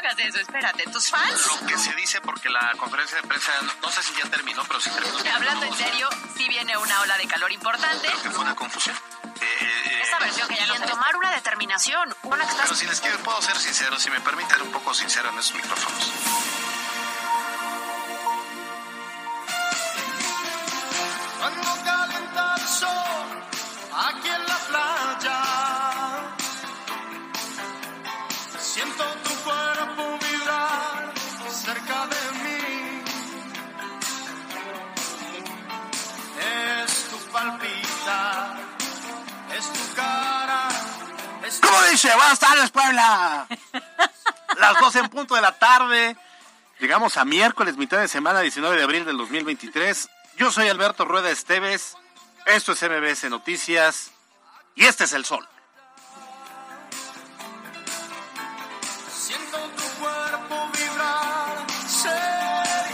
hagas eso, espérate. ¿Tus fans? Lo que se dice porque la conferencia de prensa, no, sé si ya terminó, pero sí terminó. Hablando en serio, sí viene una ola de calor importante. Creo que fue una confusión. Eh, eh, Esa versión que ya no en tomar una determinación, una que pero estás... si les quiero, puedo ser sincero, si me permiten un poco sincero en esos micrófonos. ¿Cómo dice? Buenas tardes, Puebla. Las 12 en punto de la tarde. Llegamos a miércoles, mitad de semana, 19 de abril del 2023. Yo soy Alberto Rueda Esteves. Esto es MBS Noticias. Y este es el sol.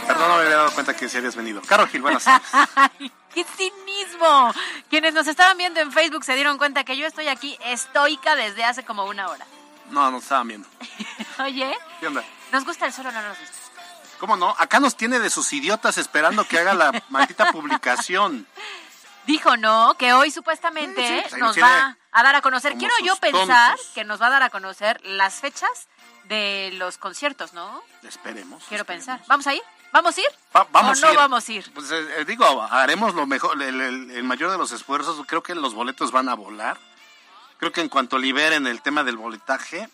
Perdón, no me había dado cuenta que sí habías venido. Caro Gil, buenas tardes. ¡Ay, qué cinismo! Quienes nos estaban viendo en Facebook se dieron cuenta que yo estoy aquí estoica desde hace como una hora. No, no estaban viendo. Oye, ¿Qué onda? ¿nos gusta el sol o no nos gusta? ¿Cómo no? Acá nos tiene de sus idiotas esperando que haga la maldita publicación. Dijo, ¿no? Que hoy supuestamente Sí, sí, pues ahí nos va a dar a conocer. Quiero yo pensar tontos. que nos va a dar a conocer las fechas de los conciertos, ¿no? Esperemos. Quiero esperemos. pensar. ¿Vamos a ir? ¿Vamos a ir? Va- vamos ¿O no ir. vamos a ir? Pues eh, eh, digo, haremos lo mejor, el, el- el mayor de los esfuerzos. Creo que los boletos van a volar. Creo que en cuanto liberen el tema del boletaje,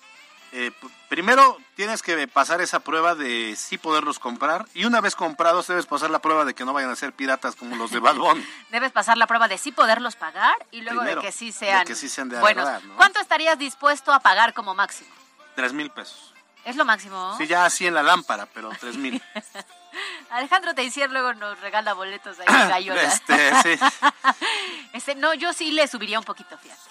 eh, primero tienes que pasar esa prueba de sí poderlos comprar. Y una vez comprados, debes pasar la prueba de que no vayan a ser piratas como los de Balbón. Debes pasar la prueba de sí poderlos pagar y luego Primero, de que sí de sean, que sí sean de buenos. ¿no? ¿Cuánto estarías dispuesto a pagar como máximo? Tres mil pesos. ¿Es lo máximo? Sí, ya así en la lámpara, pero tres mil. Alejandro Teisier luego nos regala boletos ahí en. Este, sí. Este, no, yo sí le subiría un poquito, fíjate.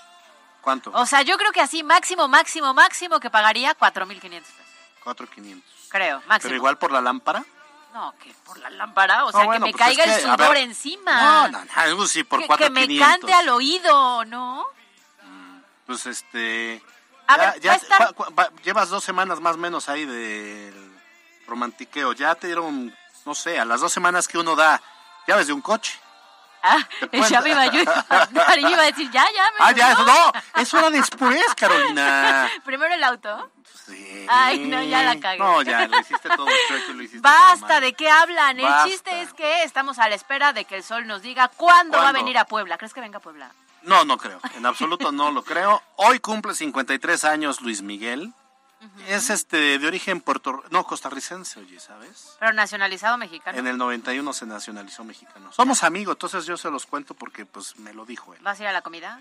¿Cuánto? O sea, yo creo que así máximo, máximo, máximo que pagaría 4.500 pesos. Cuatro quinientos. Creo, máximo. Pero igual por la lámpara. No, que por la lámpara, o sea, No, bueno, que me pues es caiga el que, sudor ver, encima. No, no, no, algo sí, por que, cuatro que me cante al oído, ¿no? Pues este. A ya- ver, ya a estar- llevas dos semanas más o menos ahí del romantiqueo. Ya te dieron, no sé, a las dos semanas que uno da llaves de un coche. Ah, ya me iba yo, yo iba a decir, ya, ya. me Ah, ya, eso no, eso era después, Carolina. Primero el auto. Sí. Ay, no, ya la cagué. No, ya, lo hiciste todo chueco lo hiciste Basta, todo mal. ¿de qué hablan? El Basta. chiste es que estamos a la espera de que el sol nos diga cuándo, va a ¿Cuándo? venir a Puebla. ¿Crees que venga a Puebla? No, no creo. En absoluto no lo creo. Hoy cumple 53 años Luis Miguel. Es este de origen puerto no costarricense, oye, ¿sabes? Pero nacionalizado mexicano. En el 91 se nacionalizó mexicano. Somos amigos, entonces yo se los cuento porque pues me lo dijo él. ¿Vas a ir a la comida?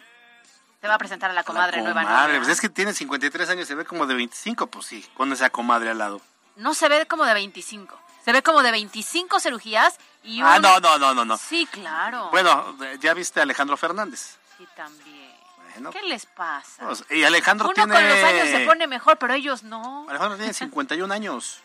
¿Te va a presentar a la comadre La nueva comadre, pues es que tiene 53 años, se ve como de 25, pues sí, con esa comadre al lado. No se ve como de 25. Se ve como de 25 cirugías y un... Ah, no, no, no, no, no. Sí, claro. Bueno, ya viste a Alejandro Fernández. Sí, también. Bueno, ¿Qué les pasa? pues, y Alejandro Uno tiene con los años se pone mejor, pero ellos no. Alejandro tiene 51 años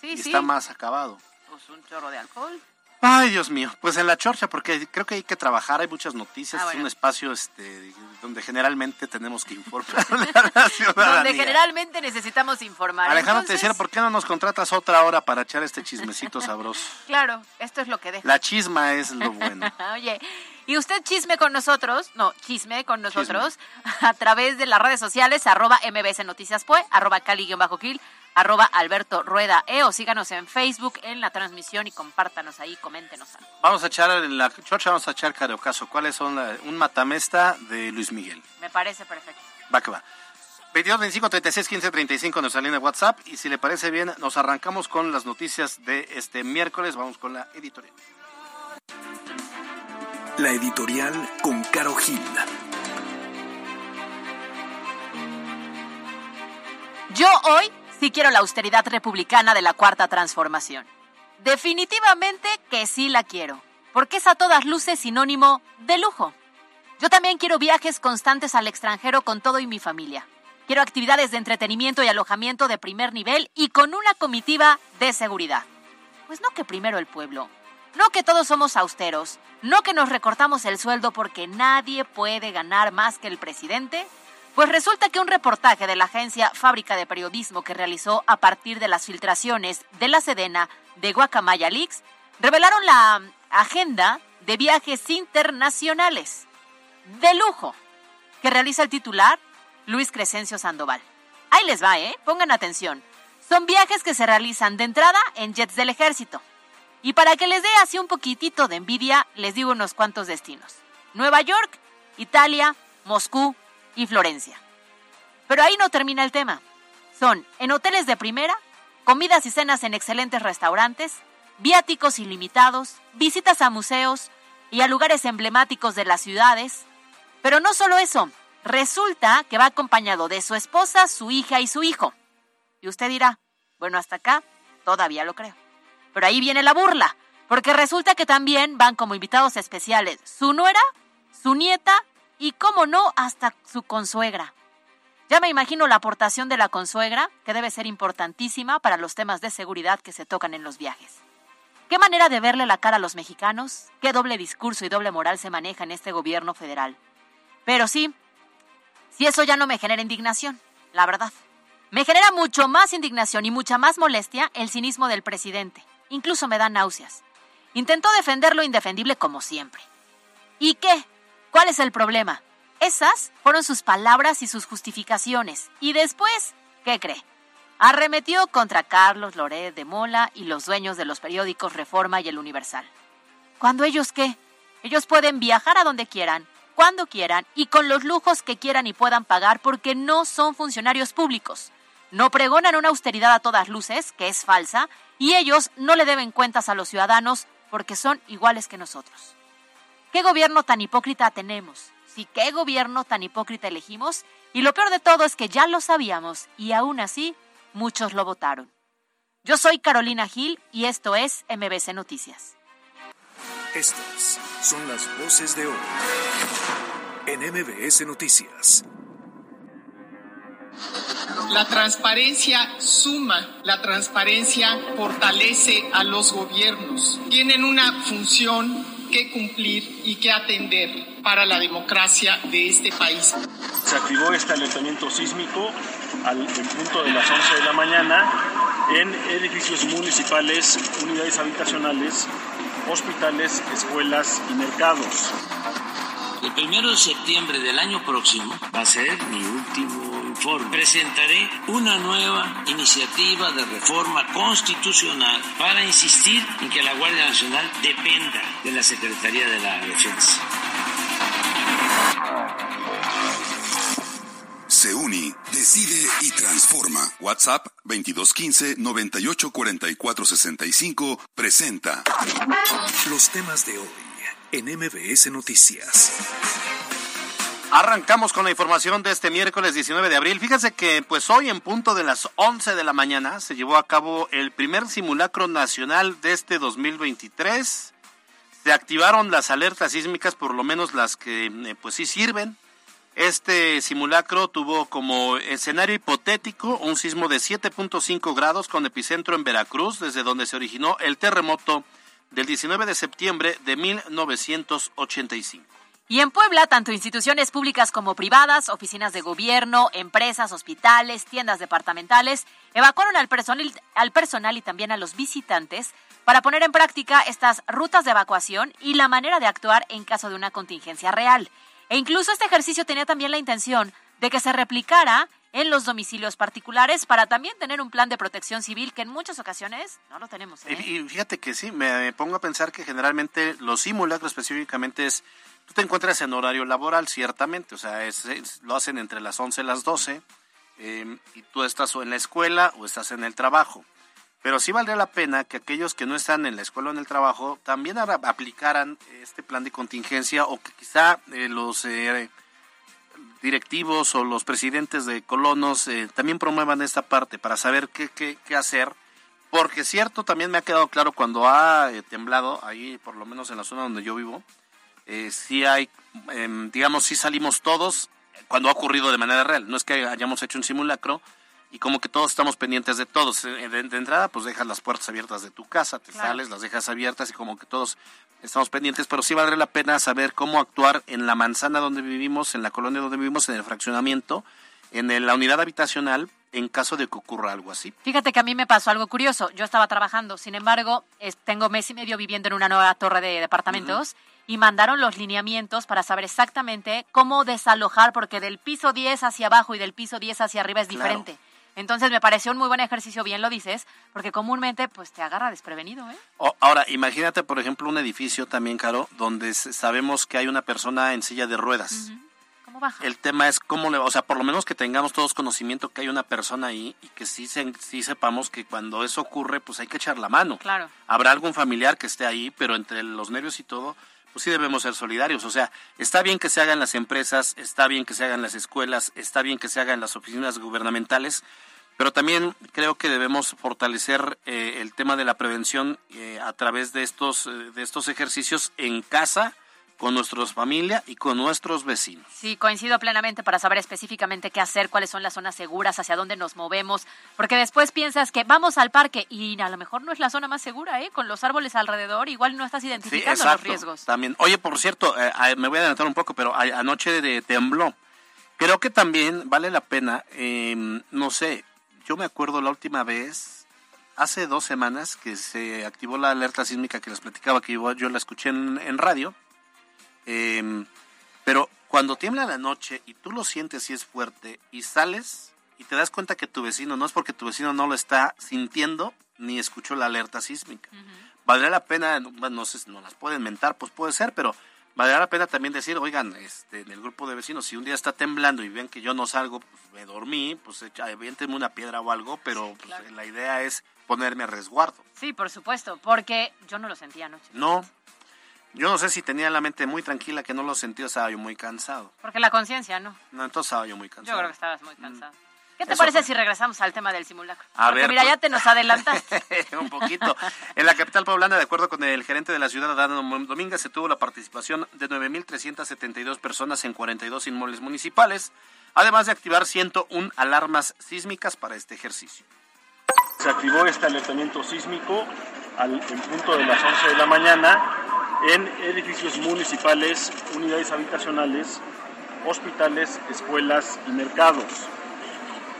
Sí, y sí. está más acabado. Pues un chorro de alcohol. Ay, Dios mío. Pues en la chorcha, porque creo que hay que trabajar, hay muchas noticias, Ah, es bueno. un espacio este, donde generalmente tenemos que informarle a la ciudadanía. Donde generalmente necesitamos informar. Alejandro te Entonces, decía, ¿por qué no nos contratas otra hora para echar este chismecito sabroso? Claro, esto es lo que deja. La chisma es lo bueno. Oye, y usted chisme con nosotros, no, chisme con nosotros, a través de las redes sociales, arroba MBS Noticias Pue, arroba Cali-Gil, arroba Alberto Rueda E, o síganos en Facebook en la transmisión y compártanos ahí, coméntenos algo. Vamos a echar en la chorcha, vamos a echar careocaso. ¿Cuáles son la- un matamesta de Luis Miguel? Me parece perfecto. Va que va. 22, 25, 36, 15, 35 nuestra línea de WhatsApp. Y si le parece bien, nos arrancamos con las noticias de este miércoles. Vamos con la editorial. La editorial con Caro Gil. Yo hoy sí quiero la austeridad republicana de la Cuarta Transformación. Definitivamente que sí la quiero, porque es a todas luces sinónimo de lujo. Yo también quiero viajes constantes al extranjero con todo y mi familia. Quiero actividades de entretenimiento y alojamiento de primer nivel y con una comitiva de seguridad. Pues no que primero el pueblo, no que todos somos austeros, no que nos recortamos el sueldo porque nadie puede ganar más que el presidente. Pues resulta que un reportaje de la agencia Fábrica de Periodismo que realizó a partir de las filtraciones de la Sedena de Guacamaya Leaks revelaron la agenda de viajes internacionales de lujo que realiza el titular Luis Crescencio Sandoval. Ahí les va, ¿eh? Pongan atención. Son viajes que se realizan de entrada en jets del ejército. Y para que les dé así un poquitito de envidia, les digo unos cuantos destinos. Nueva York, Italia, Moscú y Florencia. Pero ahí no termina el tema. Son en hoteles de primera, comidas y cenas en excelentes restaurantes, viáticos ilimitados, visitas a museos y a lugares emblemáticos de las ciudades. Pero no solo eso, resulta que va acompañado de su esposa, su hija y su hijo. Y usted dirá, bueno, hasta acá todavía lo creo. Pero ahí viene la burla, porque resulta que también van como invitados especiales su nuera, su nieta y, como no, hasta su consuegra. Ya me imagino la aportación de la consuegra, que debe ser importantísima para los temas de seguridad que se tocan en los viajes. ¿Qué manera de verle la cara a los mexicanos? ¿Qué doble discurso y doble moral se maneja en este gobierno federal? Pero sí, si eso ya no me genera indignación, la verdad. Me genera mucho más indignación y mucha más molestia el cinismo del presidente. Incluso me da náuseas. Intentó defender lo indefendible como siempre. ¿Y qué? ¿Cuál es el problema? Esas fueron sus palabras y sus justificaciones. Y después, ¿qué cree? Arremetió contra Carlos Loret de Mola y los dueños de los periódicos Reforma y El Universal. ¿Cuándo ellos qué? Ellos pueden viajar a donde quieran, cuando quieran y con los lujos que quieran y puedan pagar porque no son funcionarios públicos. No pregonan una austeridad a todas luces, que es falsa, y ellos no le deben cuentas a los ciudadanos porque son iguales que nosotros. ¿Qué gobierno tan hipócrita tenemos? Sí, ¿qué gobierno tan hipócrita elegimos? Y lo peor de todo es que ya lo sabíamos y aún así muchos lo votaron. Yo soy Carolina Gil y esto es MBC Noticias. Estas son las voces de hoy en MBS Noticias. La transparencia suma, la transparencia fortalece a los gobiernos. Tienen una función que cumplir y que atender para la democracia de este país. Se activó este alertamiento sísmico al en punto de las 11 de la mañana en edificios municipales, unidades habitacionales, hospitales, escuelas y mercados. El primero de septiembre del año próximo va a ser mi último informe. Presentaré una nueva iniciativa de reforma constitucional para insistir en que la Guardia Nacional dependa de la Secretaría de la Defensa. Se une, decide y transforma. WhatsApp 2215 984465 presenta Los temas de hoy en MBS Noticias. Arrancamos con la información de este miércoles 19 de abril. Fíjense que pues hoy en punto de las 11 de la mañana se llevó a cabo el primer simulacro nacional de este 2023. Se activaron las alertas sísmicas, por lo menos las que eh, pues sí sirven. Este simulacro tuvo como escenario hipotético un sismo de 7.5 grados con epicentro en Veracruz, desde donde se originó el terremoto del 19 de septiembre de 1985. Y en Puebla, tanto instituciones públicas como privadas, oficinas de gobierno, empresas, hospitales, tiendas departamentales, evacuaron al personal, al personal y también a los visitantes para poner en práctica estas rutas de evacuación y la manera de actuar en caso de una contingencia real. E incluso este ejercicio tenía también la intención de que se replicara en los domicilios particulares para también tener un plan de protección civil que en muchas ocasiones no lo tenemos. ¿eh? Y, y fíjate que sí, me pongo a pensar que generalmente los simulacros específicamente es, tú te encuentras en horario laboral, ciertamente, o sea, es, lo hacen entre las 11 y las 12, eh, y tú estás o en la escuela o estás en el trabajo. Pero sí valdría la pena que aquellos que no están en la escuela o en el trabajo también ara- aplicaran este plan de contingencia o que quizá eh, los, eh, directivos o los presidentes de colonos eh, también promuevan esta parte para saber qué, qué, qué hacer. Porque cierto, también me ha quedado claro cuando ha eh, temblado, ahí por lo menos en la zona donde yo vivo, eh, sí hay, em, digamos, sí salimos todos cuando ha ocurrido de manera real. No es que hayamos hecho un simulacro y como que todos estamos pendientes de todos. Eh, De, de entrada, pues dejas las puertas abiertas de tu casa, te Claro. sales, las dejas abiertas y como que todos estamos pendientes, pero sí valdría la pena saber cómo actuar en la manzana donde vivimos, en la colonia donde vivimos, en el fraccionamiento, en el- la unidad habitacional, en caso de que ocurra algo así. Fíjate que a mí me pasó algo curioso. Yo estaba trabajando, sin embargo, es- tengo mes y medio viviendo en una nueva torre de departamentos y mandaron los lineamientos para saber exactamente cómo desalojar, porque del piso 10 hacia abajo y del piso 10 hacia arriba es Claro. diferente. Entonces me pareció un muy buen ejercicio, bien lo dices, porque comúnmente pues te agarra desprevenido, ¿eh? O- ahora, imagínate, por ejemplo, un edificio también, Caro, donde sabemos que hay una persona en silla de ruedas. ¿Cómo baja? El tema es cómo le, o sea, por lo menos que tengamos todos conocimiento que hay una persona ahí y que sí, se- sí sepamos que cuando eso ocurre, pues hay que echar la mano. Claro. Habrá algún familiar que esté ahí, pero entre los nervios y todo, pues sí debemos ser solidarios. O sea, está bien que se hagan las empresas, está bien que se hagan las escuelas, está bien que se hagan las oficinas gubernamentales, pero también creo que debemos fortalecer eh, el tema de la prevención eh, a través de estos, eh, de estos ejercicios en casa, con nuestra familia y con nuestros vecinos. Sí, coincido plenamente para saber específicamente qué hacer, cuáles son las zonas seguras, hacia dónde nos movemos, porque después piensas que vamos al parque y a lo mejor no es la zona más segura, ¿eh? Con los árboles alrededor, igual no estás Sí, identificando los riesgos. También. Oye, por cierto, eh, me voy a adelantar un poco, pero anoche de, tembló. Creo que también vale la pena, eh, no sé, yo me acuerdo la última vez, hace dos semanas, que se activó la alerta sísmica que les platicaba, que yo, yo la escuché en, en radio. Eh, pero cuando tiembla la noche y tú lo sientes y es fuerte y sales y te das cuenta que tu vecino no es porque tu vecino no lo está sintiendo ni escuchó la alerta sísmica. Valdría la pena, bueno, no sé si no las pueden mentar, pues puede ser, pero valdría la pena también decir, oigan, este, en el grupo de vecinos, si un día está temblando y ven que yo no salgo, pues me dormí, pues echa- aviéntenme una piedra o algo, pero pues, la idea es ponerme a resguardo. Sí, por supuesto, porque yo no lo sentía anoche. No, yo no sé si tenía la mente muy tranquila que no lo sentí, o estaba yo muy cansado. Porque la conciencia, ¿no? No, entonces estaba yo muy Yo cansado. creo que estabas muy cansado. ¿Qué te Eso parece fue. si regresamos al tema del simulacro? A Porque ver, mira, pues. ya te nos adelantaste. un poquito. En la capital poblana, de acuerdo con el gerente de la ciudad, Adán Domínguez, se tuvo la participación de 9.372 personas en 42 inmuebles municipales, además de activar 101 alarmas sísmicas para este ejercicio. Se activó este alertamiento sísmico al, en punto de las 11 de la mañana en edificios municipales, unidades habitacionales, hospitales, escuelas y mercados.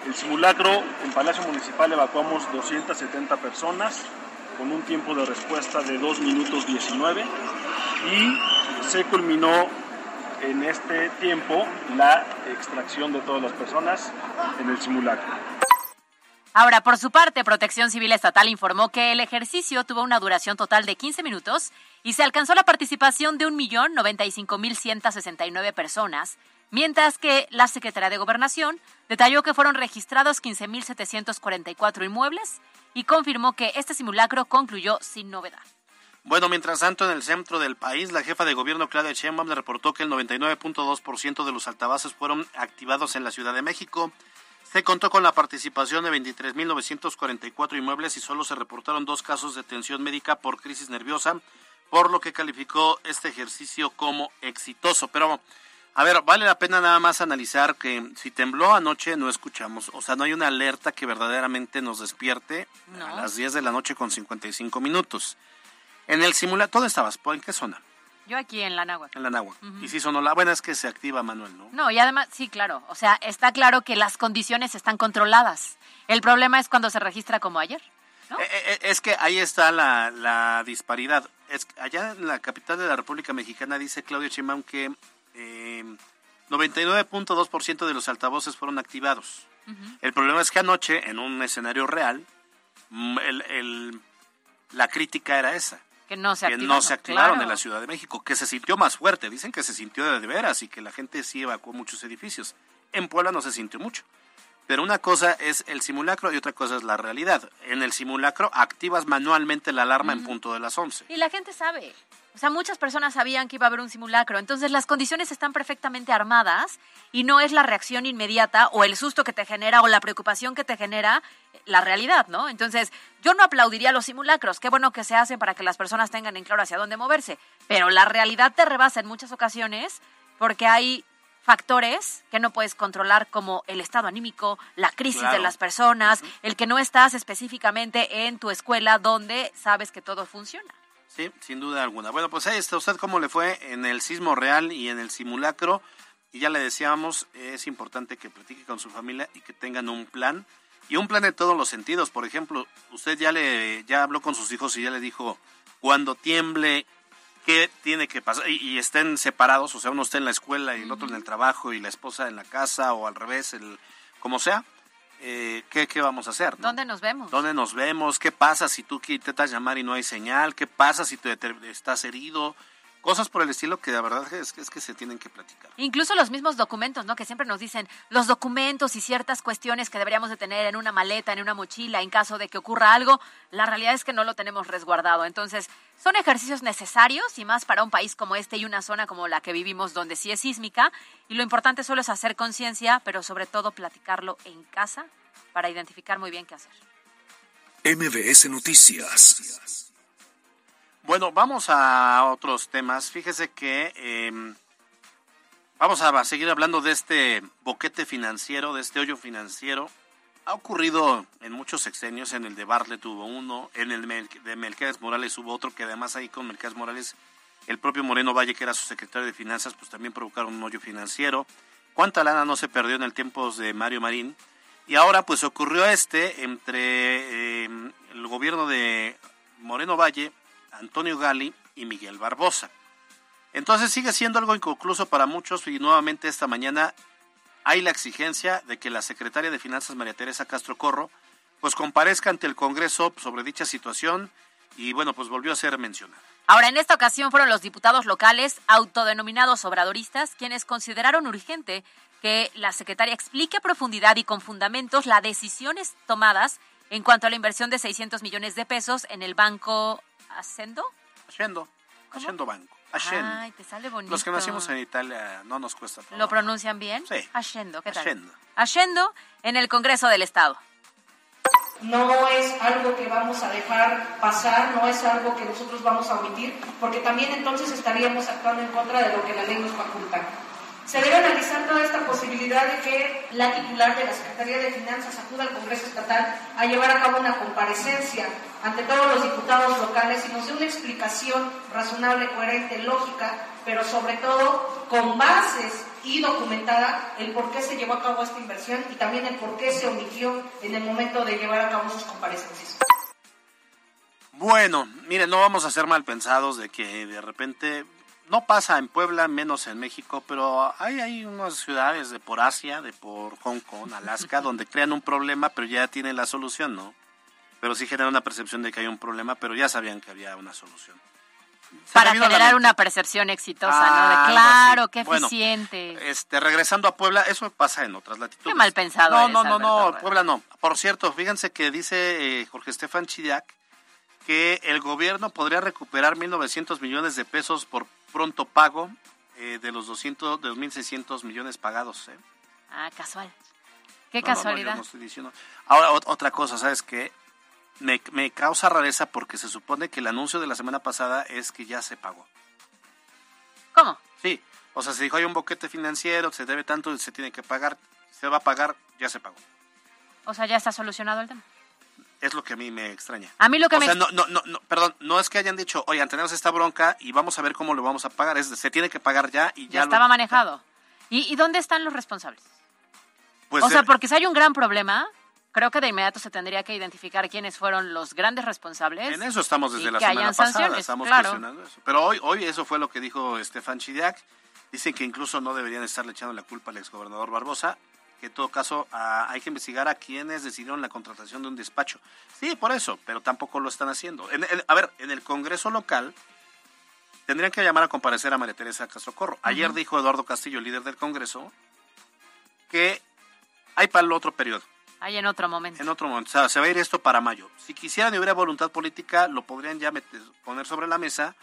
El simulacro en Palacio Municipal evacuamos 270 personas con un tiempo de respuesta de 2 minutos 19 y se culminó en este tiempo la extracción de todas las personas en el simulacro. Ahora, por su parte, Protección Civil Estatal informó que el ejercicio tuvo una duración total de 15 minutos y se alcanzó la participación de 1.095.169 personas, mientras que la Secretaría de Gobernación detalló que fueron registrados 15.744 inmuebles y confirmó que este simulacro concluyó sin novedad. Bueno, mientras tanto, en el centro del país, la jefa de gobierno Claudia Sheinbaum reportó que el 99.2% de los altavoces fueron activados en la Ciudad de México. Se contó con la participación de 23.944 inmuebles y solo se reportaron dos casos de atención médica por crisis nerviosa, por lo que calificó este ejercicio como exitoso. Pero, a ver, vale la pena nada más analizar que si tembló anoche no escuchamos, o sea, no hay una alerta que verdaderamente nos despierte No. a las 10 de la noche con 55 minutos. En el simulacro, ¿dónde estabas? ¿Por- ¿En qué zona? Yo aquí en la Náhuatl. En la Nahua. Y sí sonó la buena es que se activa Manuel, ¿no? No, y además, sí, claro. O sea, está claro que las condiciones están controladas. El problema es cuando se registra como ayer. ¿no? Eh, eh, es que ahí está la, la disparidad. Es allá en la capital de la República Mexicana dice Claudio Sheinbaum que eh, 99.2% de los altavoces fueron activados. El problema es que anoche, en un escenario real, mm, el- el- la crítica era esa. Que no se que activaron. no se activaron claro. en la Ciudad de México, que se sintió más fuerte. Dicen que se sintió de, de veras y que la gente sí evacuó muchos edificios. En Puebla no se sintió mucho. Pero una cosa es el simulacro y otra cosa es la realidad. En el simulacro activas manualmente la alarma en punto de las 11. Y la gente sabe. O sea, muchas personas sabían que iba a haber un simulacro. Entonces, las condiciones están perfectamente armadas y no es la reacción inmediata o el susto que te genera o la preocupación que te genera la realidad, ¿no? Entonces, yo no aplaudiría los simulacros. Qué bueno que se hacen para que las personas tengan en claro hacia dónde moverse. Pero la realidad te rebasa en muchas ocasiones porque hay factores que no puedes controlar como el estado anímico, la crisis de las personas, el que no estás específicamente en tu escuela donde sabes que todo funciona. Sí, sin duda alguna. Bueno, pues ahí está usted cómo le fue en el sismo real y en el simulacro. Y ya le decíamos, es importante que platique con su familia y que tengan un plan. Y un plan en todos los sentidos. Por ejemplo, usted ya le ya habló con sus hijos y ya le dijo, cuando tiemble, qué tiene que pasar. Y, y estén separados, o sea, uno está en la escuela y el otro en el trabajo y la esposa en la casa o al revés, el como sea. eh, ¿qué, ¿Qué vamos a hacer? no? ¿Dónde nos vemos? ¿Dónde nos vemos? ¿Qué pasa si tú intentas llamar y no hay señal? ¿Qué pasa si te, te- estás herido? Cosas por el estilo que la verdad es, que- es que se tienen que platicar. Incluso los mismos documentos, ¿no? Que siempre nos dicen los documentos y ciertas cuestiones que deberíamos de tener en una maleta, en una mochila, en caso de que ocurra algo. La realidad es que no lo tenemos resguardado. Entonces, son ejercicios necesarios y más para un país como este y una zona como la que vivimos donde sí es sísmica. Y lo importante solo es hacer conciencia, pero sobre todo platicarlo en casa para identificar muy bien qué hacer. MBS Noticias. Bueno, vamos a otros temas. Fíjese que eh, vamos a seguir hablando de este boquete financiero, de este hoyo financiero. Ha ocurrido en muchos sexenios, en el de Bartlett hubo uno, en el de Melquiades Morales hubo otro, que además ahí con Melquiades Morales, el propio Moreno Valle, que era su secretario de Finanzas, pues también provocaron un hoyo financiero. ¿Cuánta lana no se perdió en el tiempos de Mario Marín? Y ahora pues ocurrió este entre eh, el gobierno de Moreno Valle, Antonio Gali y Miguel Barbosa. Entonces sigue siendo algo inconcluso para muchos y nuevamente esta mañana hay la exigencia de que la secretaria de Finanzas María Teresa Castro Corro pues comparezca ante el Congreso sobre dicha situación y bueno pues volvió a ser mencionada. Ahora, en esta ocasión fueron los diputados locales autodenominados obradoristas quienes consideraron urgente que la secretaria explique a profundidad y con fundamentos las decisiones tomadas en cuanto a la inversión de 600 millones de pesos en el banco Ascendo. Haciendo, haciendo banco, haciendo. Ay, te sale bonito. Los que nacimos en Italia no nos cuesta trabajo. ¿Lo pronuncian bien? Sí. Ascendo, ¿qué tal? Haciendo. Ascendo en el Congreso del Estado. no es algo que vamos a dejar pasar, no es algo que nosotros vamos a omitir, porque también entonces estaríamos actuando en contra de lo que la ley nos faculta. Se debe analizar toda esta posibilidad de que la titular de la Secretaría de Finanzas acuda al Congreso Estatal a llevar a cabo una comparecencia ante todos los diputados locales y nos dé una explicación razonable, coherente, lógica, pero sobre todo con bases y documentada el por qué se llevó a cabo esta inversión y también el por qué se omitió en el momento de llevar a cabo sus comparecencias. Bueno, miren, no vamos a ser mal pensados de que de repente no pasa en Puebla, menos en México, pero hay, hay unas ciudades de por Asia, de por Hong Kong, Alaska, donde crean un problema, pero ya tienen la solución, ¿no? Pero sí generan una percepción de que hay un problema, pero ya sabían que había una solución. Para generar una percepción exitosa, Ah, ¿no? De claro, qué Bueno, eficiente. Este, regresando a Puebla, eso pasa en otras latitudes. Qué mal pensado No, eres, no, no, no. Puebla no. Por cierto, fíjense que dice eh, Jorge Estefan Chidiac que el gobierno podría recuperar 1.900 millones de pesos por pronto pago eh, de los 200, de los 1.600 millones pagados. ¿eh? Ah, casual. Qué No, no, no, casualidad. yo no estoy diciendo. Ahora, ot- otra cosa, ¿sabes qué? Me, me causa rareza porque se supone que el anuncio de la semana pasada es que ya se pagó. ¿Cómo? Sí, o sea, se dijo hay un boquete financiero, se debe tanto, se tiene que pagar, se va a pagar, ya se pagó. O sea, ya está solucionado el tema. Es lo que a mí me extraña. A mí lo que o me... sea, no, no, no, no, perdón, no es que hayan dicho, oigan, tenemos esta bronca y vamos a ver cómo lo vamos a pagar. Es, se tiene que pagar ya y ya. ya lo- estaba manejado. ¿Y, y dónde están los responsables? Pues o sea, de- porque si hay un gran problema, creo que de inmediato se tendría que identificar quiénes fueron los grandes responsables. en eso estamos desde la semana pasada, estamos claro. cuestionando eso. Pero hoy, hoy eso fue lo que dijo Estefan Chidiac. Dicen que incluso no deberían estarle echando la culpa al exgobernador Barbosa, que en todo caso ah, hay que investigar a quienes decidieron la contratación de un despacho. Sí, por eso, pero tampoco lo están haciendo. En- en- a ver, en el Congreso local tendrían que llamar a comparecer a María Teresa Castro Corro. Ayer dijo Eduardo Castillo, líder del Congreso, que hay para el otro periodo. Hay en otro momento. En otro momento. O sea, se va a ir esto para mayo. Si quisieran y hubiera voluntad política, lo podrían ya meter- poner sobre la mesa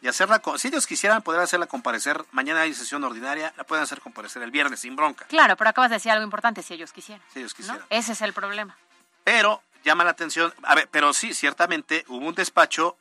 y hacerla. Si ellos quisieran, podrían hacerla comparecer. Mañana hay sesión ordinaria, la pueden hacer comparecer el viernes sin bronca. Claro, pero acabas de decir algo importante, si ellos quisieran. Si ellos ¿no? quisieran. Ese es el problema. Pero llama la atención. A ver, pero sí, ciertamente hubo un despacho.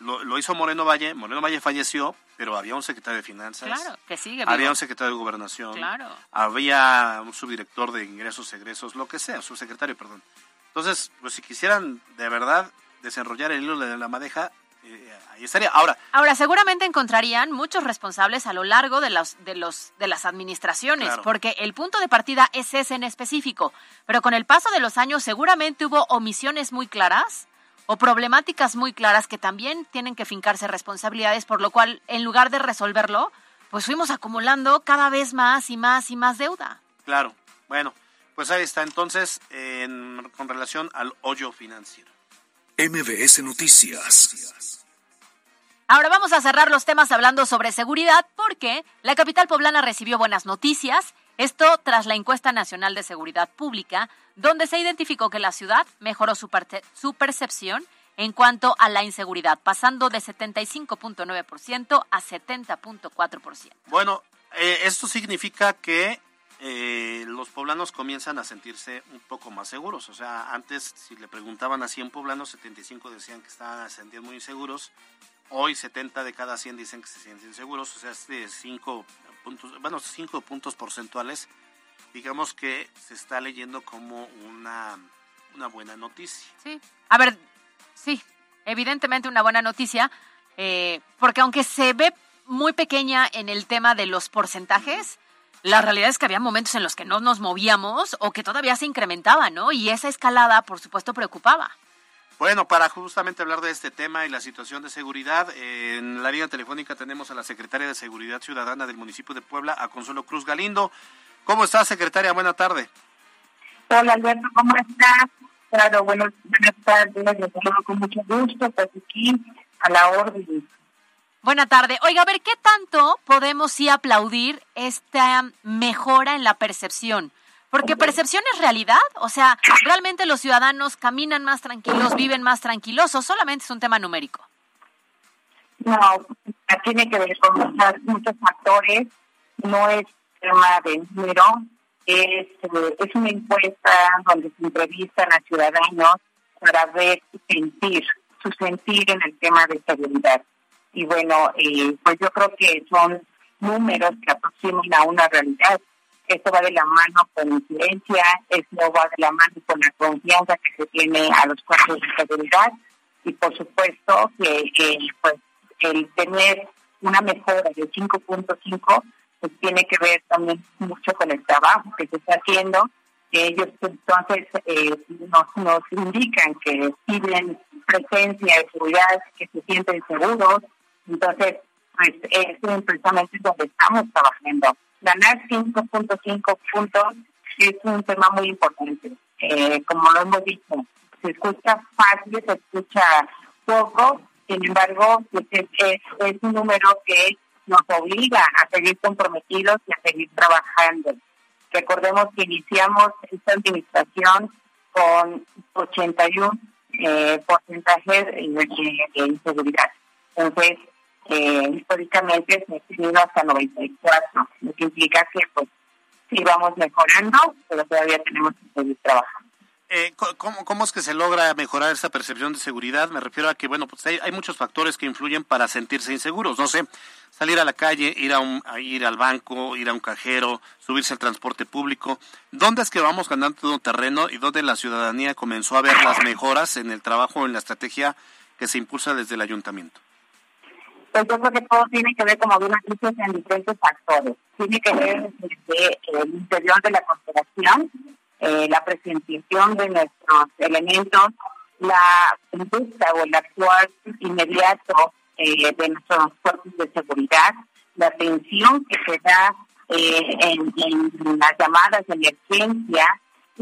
Lo, lo hizo Moreno Valle. Moreno Valle falleció, pero había un secretario de finanzas. Claro, que sigue. Había un secretario de gobernación. Claro. Había un subdirector de ingresos, egresos, lo que sea, subsecretario, perdón. Entonces, pues si quisieran de verdad desenrollar el hilo de la madeja, eh, ahí estaría. Ahora, Ahora, seguramente encontrarían muchos responsables a lo largo de, los, de, los, de las administraciones, Claro. porque el punto de partida es ese en específico. Pero con el paso de los años, seguramente hubo omisiones muy claras o problemáticas muy claras que también tienen que fincarse responsabilidades, por lo cual, en lugar de resolverlo, pues fuimos acumulando cada vez más y más y más deuda. claro, bueno, pues ahí está. Entonces, en- con relación al hoyo financiero. MBS Noticias. Ahora vamos a cerrar los temas hablando sobre seguridad porque la capital poblana recibió buenas noticias. Esto tras la encuesta nacional de seguridad pública, donde se identificó que la ciudad mejoró su, percepción en cuanto a la inseguridad, pasando de 75.9% a 70.4%. Bueno, eh, esto significa que eh, los poblanos comienzan a sentirse un poco más seguros. O sea, antes si le preguntaban a 100 poblanos, 75 decían que estaban se sentían muy inseguros. Hoy 70 de cada 100 dicen que se sienten seguros. O sea, es de 5 puntos, bueno, 5 puntos porcentuales. Digamos que se está leyendo como una, una buena noticia. Sí. A ver, sí, evidentemente una buena noticia, eh, porque aunque se ve muy pequeña en el tema de los porcentajes, la realidad es que había momentos en los que no nos movíamos o que todavía se incrementaba, ¿no? Y esa escalada, por supuesto, preocupaba. Bueno, para justamente hablar de este tema y la situación de seguridad, eh, en la línea telefónica tenemos a la secretaria de Seguridad Ciudadana del municipio de Puebla, a Consuelo Cruz Galindo. ¿Cómo está, secretaria? Buena tarde. Hola Alberto, ¿cómo estás? Claro, buenos, buenas tardes, les saludo con mucho gusto, pues aquí a la orden. Buena tarde. Oiga, a ver, ¿qué tanto podemos sí aplaudir esta mejora en la percepción? Porque percepción es realidad, o sea, realmente los ciudadanos caminan más tranquilos, viven más tranquilos, o solamente es un tema numérico. No, tiene que ver con muchos factores, no es tema de número, es, eh, es una encuesta donde se entrevistan a ciudadanos para ver su sentir, su sentir en el tema de seguridad. Y bueno, eh, pues yo creo que son números que aproximan a una realidad. Esto va de la mano con incidencia, esto va de la mano con la confianza que se tiene a los cuerpos de seguridad y por supuesto que eh, pues el tener una mejora de 5.5 pues tiene que ver también mucho con el trabajo que se está haciendo. Ellos entonces eh, nos, nos indican que tienen presencia de seguridad, que se sienten seguros. Entonces, pues es precisamente donde estamos trabajando. Ganar 5.5 puntos es un tema muy importante. Eh, como lo hemos dicho, se escucha fácil, se escucha poco, sin embargo, pues es, un número que nos obliga a seguir comprometidos y a seguir trabajando. Recordemos que iniciamos esta administración con 81 eh, porcentajes de, de, de inseguridad. Entonces, eh, históricamente se ha hasta 94, lo que implica que pues sí vamos mejorando, pero todavía tenemos que seguir trabajando. Eh, ¿cómo, ¿Cómo es que se logra mejorar esa percepción de seguridad? Me refiero a que, bueno, pues hay, hay muchos factores que influyen para sentirse inseguros. No sé, salir a la calle, ir a, un, ir al banco, ir a un cajero, subirse al transporte público. ¿Dónde es que vamos ganando terreno y dónde la ciudadanía comenzó a ver las mejoras en el trabajo, en la estrategia que se impulsa desde el ayuntamiento? Pues yo creo que todo tiene que ver, como bien dices, en diferentes factores. Tiene que ver desde el interior de la corporación, eh, la presentación de nuestros elementos, la conducta o el actuar inmediato eh, de nuestros cuerpos de seguridad, la atención que se da eh, en, las llamadas de emergencia,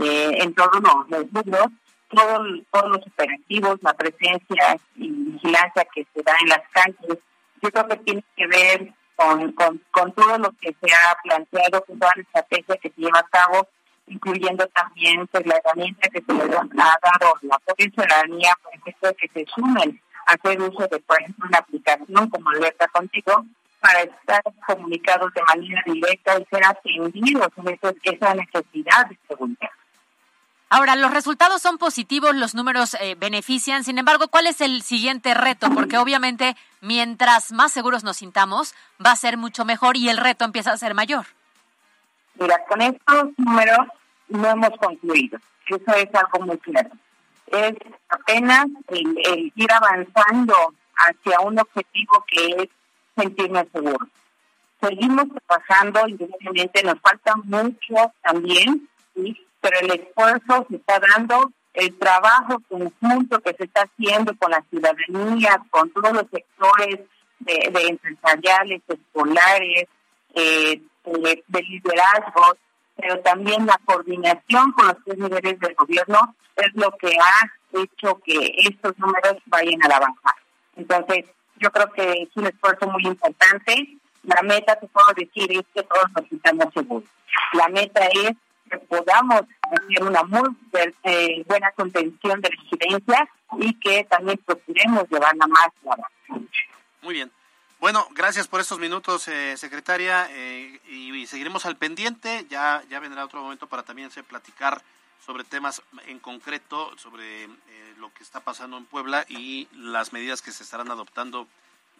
eh, en todos los, los todos los operativos, la presencia y vigilancia que se da en las calles. Yo creo que tiene que ver con, con, todo lo que se ha planteado, con toda la estrategia que se lleva a cabo incluyendo también pues, la herramienta que se le ha dado la propia ciudadanía, por ejemplo, que se sumen a hacer uso de, por ejemplo, una aplicación como Alerta Contigo, para estar comunicados de manera directa y ser atendidos en esa necesidad de seguridad. Ahora, los resultados son positivos, los números eh, benefician. Sin embargo, ¿cuál es el siguiente reto? Porque obviamente, mientras más seguros nos sintamos, va a ser mucho mejor y el reto empieza a ser mayor. Mira, con estos números no hemos concluido. Eso es algo muy claro. Es apenas el, ir avanzando hacia un objetivo que es sentirnos seguros. Seguimos trabajando, indudablemente nos falta mucho también, pero el esfuerzo se está dando, el trabajo conjunto que se está haciendo con la ciudadanía, con todos los sectores de, de empresariales, escolares, eh, de, de liderazgo, pero también la coordinación con los tres niveles del gobierno es lo que ha hecho que estos números vayan a la baja. Entonces, yo creo que es un esfuerzo muy importante. La meta, te puedo decir, es que todos nos sintamos seguros. La meta es podamos hacer una muy eh, buena contención de residencia y que también procuremos llevarla más a Muy bien. Bueno, gracias por estos minutos, eh, secretaria, eh, y, seguiremos al pendiente. Ya, ya vendrá otro momento para también se platicar sobre temas en concreto, sobre eh, lo que está pasando en Puebla y las medidas que se estarán adoptando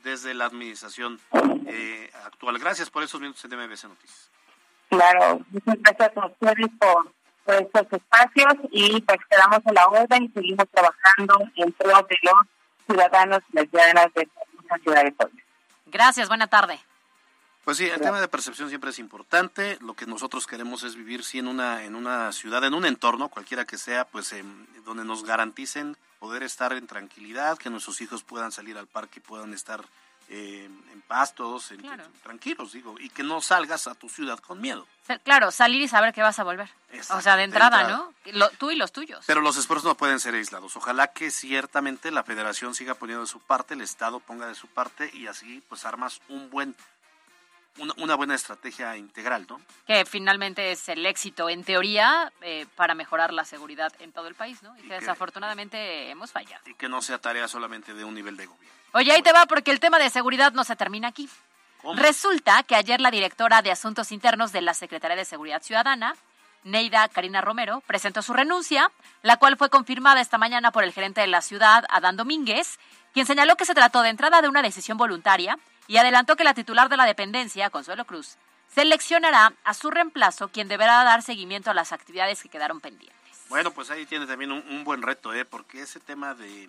desde la administración actual. Gracias por esos minutos en MBC Noticias. Claro, muchas gracias a ustedes por, estos espacios y pues quedamos en la orden y seguimos trabajando en pro de los ciudadanos y las ciudadanas de esta ciudad de Puebla. Gracias, buena tarde. Pues sí, el tema de percepción siempre es importante. Lo que nosotros queremos es vivir sí en una en una ciudad, en un entorno, cualquiera que sea, pues em, donde nos garanticen poder estar en tranquilidad, que nuestros hijos puedan salir al parque, puedan estar eh, en pastos, tranquilos, digo, y que no salgas a tu ciudad con miedo. Claro, salir y saber que vas a volver. o sea, de entrada, ¿no? tú y los tuyos. Pero los esfuerzos no pueden ser aislados. Ojalá que ciertamente la federación siga poniendo de su parte, el Estado ponga de su parte y así pues armas un buen una, buena estrategia integral, ¿no? Que finalmente es el éxito, en teoría, eh, para mejorar la seguridad en todo el país, ¿no? Y, que, desafortunadamente hemos fallado. Y que no sea tarea solamente de un nivel de gobierno. Oye, ahí te va porque el tema de seguridad no se termina aquí. Resulta que ayer la directora de Asuntos Internos de la Secretaría de Seguridad Ciudadana, Neida Karina Romero, presentó su renuncia, la cual fue confirmada esta mañana por el gerente de la ciudad, Adán Domínguez, quien señaló que se trató de entrada de una decisión voluntaria y adelantó que la titular de la dependencia, Consuelo Cruz, seleccionará a su reemplazo, quien deberá dar seguimiento a las actividades que quedaron pendientes. Bueno, pues ahí tiene también un, buen reto, ¿eh? porque ese tema de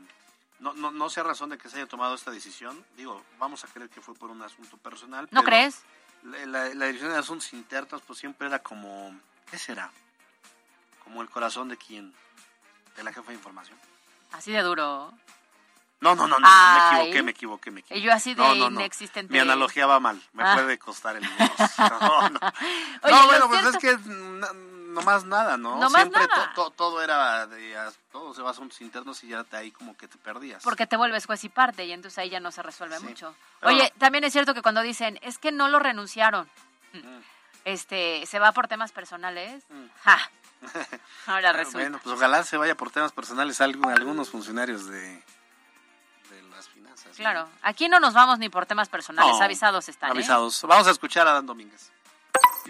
no, no, no sea razón de que se haya tomado esta decisión. Digo, vamos a creer que fue por un asunto personal. ¿No crees? La, la, dirección de asuntos internos, pues siempre era como, ¿qué será? Como el corazón de quién? De la jefa de información. Así de duro. No, no, no, no, me equivoqué, me equivoqué, me equivoqué. Y yo así de inexistente. Mi analogía va mal, me ah. puede costar el No, no. no, bueno, pues es que no más nada, ¿no? No Siempre nada. todo era de, todo se va a asuntos internos y ya de ahí como que te perdías. Porque te vuelves juez y parte y entonces ahí ya no se resuelve mucho. Oye, también es cierto que cuando dicen, es que no lo renunciaron, mm. este, se va por temas personales. Mm. Ahora resulta. Bueno, pues ojalá se vaya por temas personales algunos funcionarios de Claro, aquí no nos vamos ni por temas personales, avisados están. ¿eh? Avisados. Vamos a escuchar a Dan Domínguez.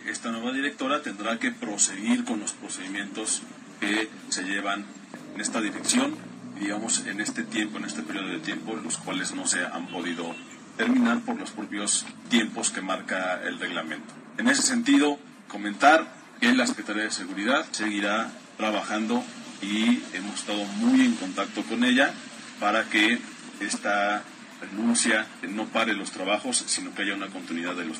Esta nueva directora tendrá que proseguir con los procedimientos que se llevan en esta dirección, digamos, en este tiempo, en este periodo de tiempo, los cuales no se han podido terminar por los propios tiempos que marca el reglamento. En ese sentido, comentar que la Secretaría de Seguridad seguirá trabajando y hemos estado muy en contacto con ella para que esta renuncia no pare los trabajos, sino que haya una continuidad de los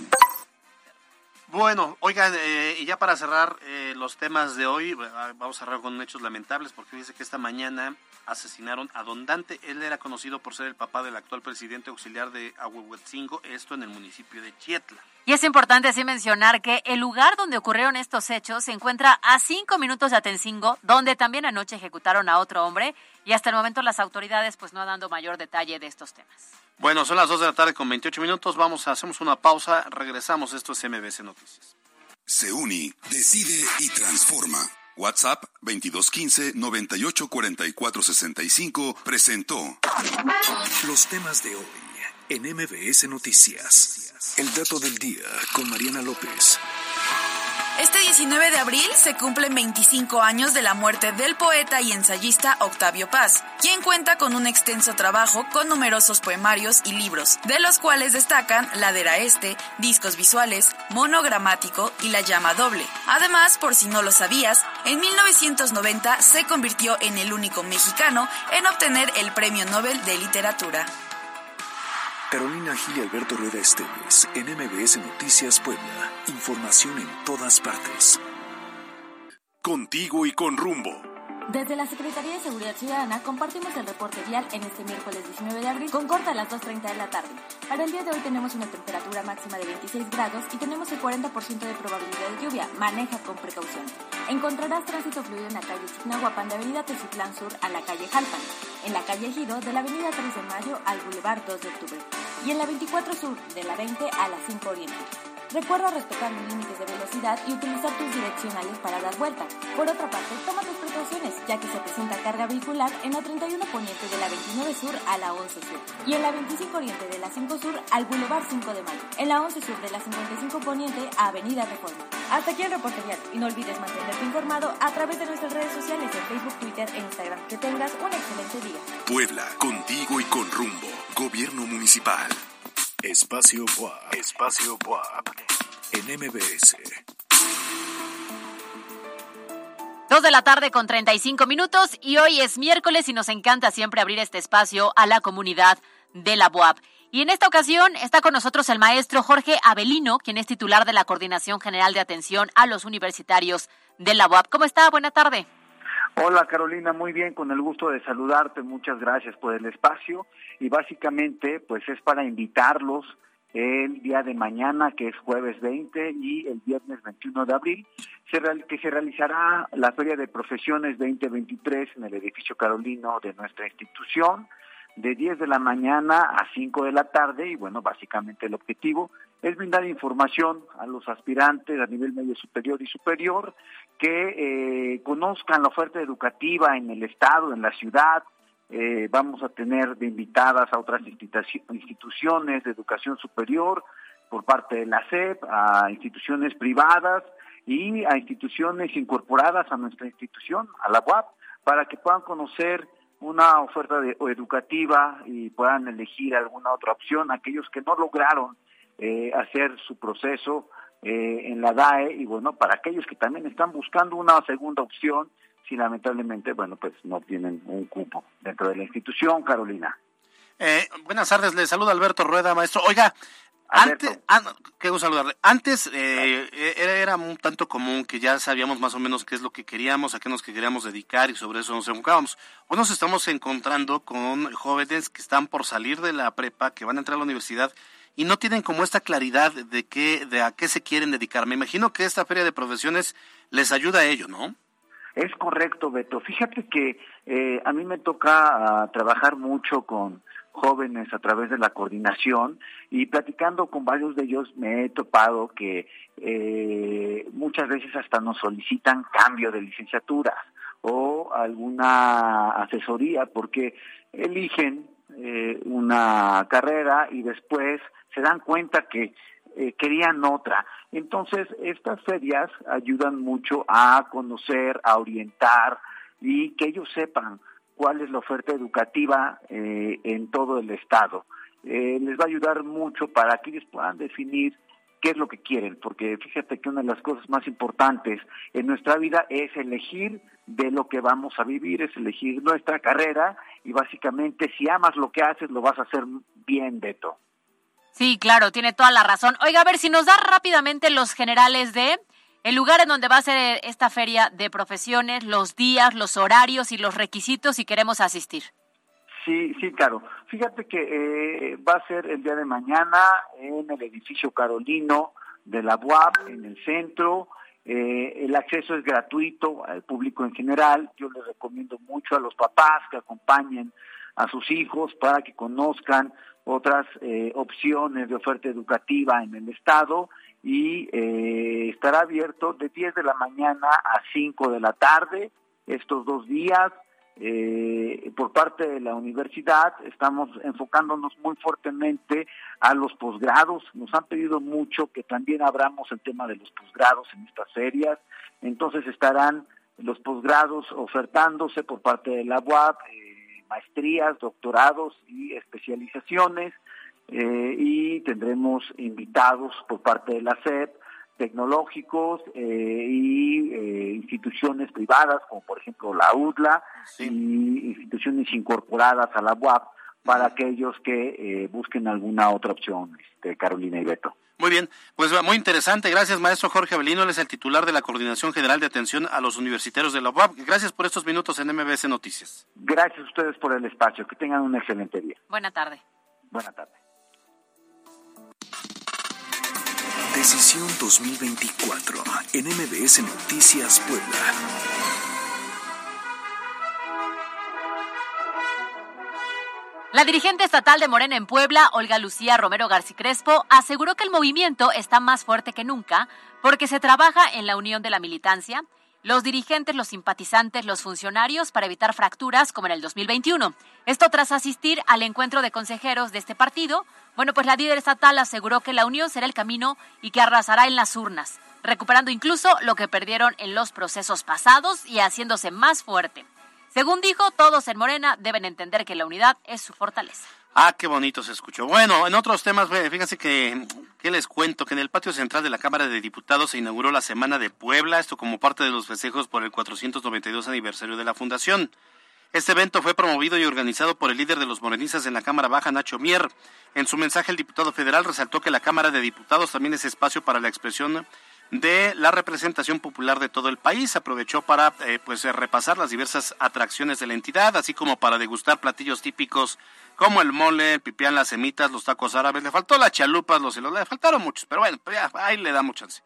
bueno, oigan, eh, y ya para cerrar eh, los temas de hoy, vamos a cerrar con hechos lamentables porque dice que esta mañana asesinaron a Don Dante. Él era conocido por ser el papá del actual presidente auxiliar de Ahuehuetzingo, esto en el municipio de Chietla. Y es importante así mencionar que el lugar donde ocurrieron estos hechos se encuentra a cinco minutos de Atencingo, donde también anoche ejecutaron a otro hombre y hasta el momento las autoridades pues no han dado mayor detalle de estos temas. Bueno, son las 2 de la tarde con 28 minutos, vamos, a hacemos una pausa, regresamos, esto es MBC Noticias. Se uni, decide y transforma. WhatsApp 2215-984465 presentó Los temas de hoy en MBS Noticias. El dato del día con Mariana López. Este 19 de abril se cumplen 25 años de la muerte del poeta y ensayista Octavio Paz, quien cuenta con un extenso trabajo con numerosos poemarios y libros, de los cuales destacan Ladera Este, Discos Visuales, Monogramático y La Llama Doble. Además, por si no lo sabías, en 1990 se convirtió en el único mexicano en obtener el Premio Nobel de Literatura. Carolina Gil y Alberto Rueda Esteves, en MBS Noticias Puebla. Información en todas partes. Contigo y con rumbo. Desde la Secretaría de Seguridad Ciudadana compartimos el reporte vial en este miércoles 19 de abril con corta a las 2.30 de la tarde. Para el día de hoy tenemos una temperatura máxima de 26 grados y tenemos el 40% de probabilidad de lluvia. Maneja con precaución. Encontrarás tránsito fluido en la calle Chignahuapan de Avenida Teciutlán Sur a la calle Jalpan, en la calle Gido de la Avenida 3 de Mayo al Boulevard 2 de Octubre y en la 24 Sur de la 20 a la 5 Oriente. Recuerda respetar los límites de velocidad y utilizar tus direccionales para dar vuelta. Por otra parte, toma tus precauciones, ya que se presenta carga vehicular en la 31 Poniente de la 29 Sur a la 11 Sur y en la 25 Oriente de la 5 Sur al Boulevard 5 de Mayo, en la 11 Sur de la 55 Poniente a Avenida Reforma. Hasta aquí el reporte y no olvides mantenerte informado a través de nuestras redes sociales en Facebook, Twitter e Instagram. Que tengas un excelente día. Puebla, contigo y con rumbo. Gobierno Municipal. Espacio WAP. Espacio WAP. En MBS. Dos de la tarde con 35 minutos y hoy es miércoles y nos encanta siempre abrir este espacio a la comunidad de la BUAP. Y en esta ocasión está con nosotros el maestro Jorge Avelino, quien es titular de la Coordinación General de Atención a los Universitarios de la BUAP. ¿Cómo está? Buena tarde. Hola Carolina, muy bien, con el gusto de saludarte, muchas gracias por el espacio. Y básicamente pues es para invitarlos el día de mañana, que es jueves 20 y el viernes 21 de abril, que se realizará la Feria de Profesiones 2023 en el edificio Carolino de nuestra institución de 10 de la mañana a 5 de la tarde y bueno, básicamente el objetivo es brindar información a los aspirantes a nivel medio superior y superior que eh, conozcan la oferta educativa en el estado, en la ciudad. Eh, vamos a tener de invitadas a otras instituciones de educación superior por parte de la SEP, a instituciones privadas y a instituciones incorporadas a nuestra institución, a la UAP, para que puedan conocer una oferta educativa y puedan elegir alguna otra opción, aquellos que no lograron eh, hacer su proceso eh, en la DAE y bueno, para aquellos que también están buscando una segunda opción, si lamentablemente, bueno, pues no tienen un cupo dentro de la institución, Carolina. Eh, buenas tardes, le saluda Alberto Rueda, maestro. Oiga, antes, ah, qué saludarle. Antes eh, era, un tanto común que ya sabíamos más o menos qué es lo que queríamos, a qué nos queríamos dedicar y sobre eso nos enfocábamos. Hoy nos estamos encontrando con jóvenes que están por salir de la prepa, que van a entrar a la universidad y no tienen como esta claridad de qué, de a qué se quieren dedicar. Me imagino que esta feria de profesiones les ayuda a ello, ¿no? Es correcto, Beto. Fíjate que eh, a mí me toca ah, trabajar mucho con jóvenes a través de la coordinación y platicando con varios de ellos me he topado que eh, muchas veces hasta nos solicitan cambio de licenciatura o alguna asesoría porque eligen eh, una carrera y después se dan cuenta que eh, querían otra. Entonces, estas ferias ayudan mucho a conocer, a orientar y que ellos sepan cuál es la oferta educativa eh, en todo el estado. Eh, les va a ayudar mucho para que ellos puedan definir qué es lo que quieren, porque fíjate que una de las cosas más importantes en nuestra vida es elegir de lo que vamos a vivir, es elegir nuestra carrera y básicamente si amas lo que haces lo vas a hacer bien, Beto. Sí, claro, tiene toda la razón. Oiga, a ver, si nos da rápidamente los generales de el lugar en donde va a ser esta feria de profesiones, los días, los horarios y los requisitos si queremos asistir. Sí, sí, claro. Fíjate que eh, va a ser el día de mañana en el edificio Carolino de la UAP, en el centro. Eh, el acceso es gratuito al público en general. Yo les recomiendo mucho a los papás que acompañen a sus hijos para que conozcan otras eh, opciones de oferta educativa en el Estado y eh, estará abierto de 10 de la mañana a 5 de la tarde estos dos días. Eh, por parte de la universidad estamos enfocándonos muy fuertemente a los posgrados. Nos han pedido mucho que también abramos el tema de los posgrados en estas ferias. Entonces estarán los posgrados ofertándose por parte de la UAP, eh, maestrías, doctorados y especializaciones. Eh, y tendremos invitados por parte de la SEP, tecnológicos eh, y eh, instituciones privadas, como por ejemplo la UDLA, y instituciones incorporadas a la UAP para aquellos que eh, busquen alguna otra opción, este, Carolina y Beto. Muy bien, pues muy interesante. Gracias, maestro Jorge Avelino. Él es el titular de la Coordinación General de Atención a los Universitarios de la UAP. Gracias por estos minutos en MBS Noticias. Gracias a ustedes por el espacio. Que tengan un excelente día. Buena tarde. Buena tarde. Decisión 2024 en MBS Noticias Puebla. La dirigente estatal de Morena en Puebla, Olga Lucía Romero García Crespo, aseguró que el movimiento está más fuerte que nunca porque se trabaja en la unión de la militancia, los dirigentes, los simpatizantes, los funcionarios para evitar fracturas como en el 2021. Esto tras asistir al encuentro de consejeros de este partido. Bueno, pues la líder estatal aseguró que la unión será el camino y que arrasará en las urnas, recuperando incluso lo que perdieron en los procesos pasados y haciéndose más fuerte. Según dijo, todos en Morena deben entender que la unidad es su fortaleza. Ah, qué bonito se escuchó. Bueno, en otros temas, fíjense que, ¿qué les cuento? Que en el patio central de la Cámara de Diputados se inauguró la Semana de Puebla, esto como parte de los festejos por el 492 aniversario de la Fundación. Este evento fue promovido y organizado por el líder de los morenistas en la Cámara Baja, Nacho Mier. En su mensaje, el diputado federal resaltó que la Cámara de Diputados también es espacio para la expresión de la representación popular de todo el país. Aprovechó para eh, pues repasar las diversas atracciones de la entidad, así como para degustar platillos típicos como el mole, el pipián, las semitas, los tacos árabes. Le faltó las chalupas, los hilos, le faltaron muchos, pero bueno, pues ahí le da mucha chance.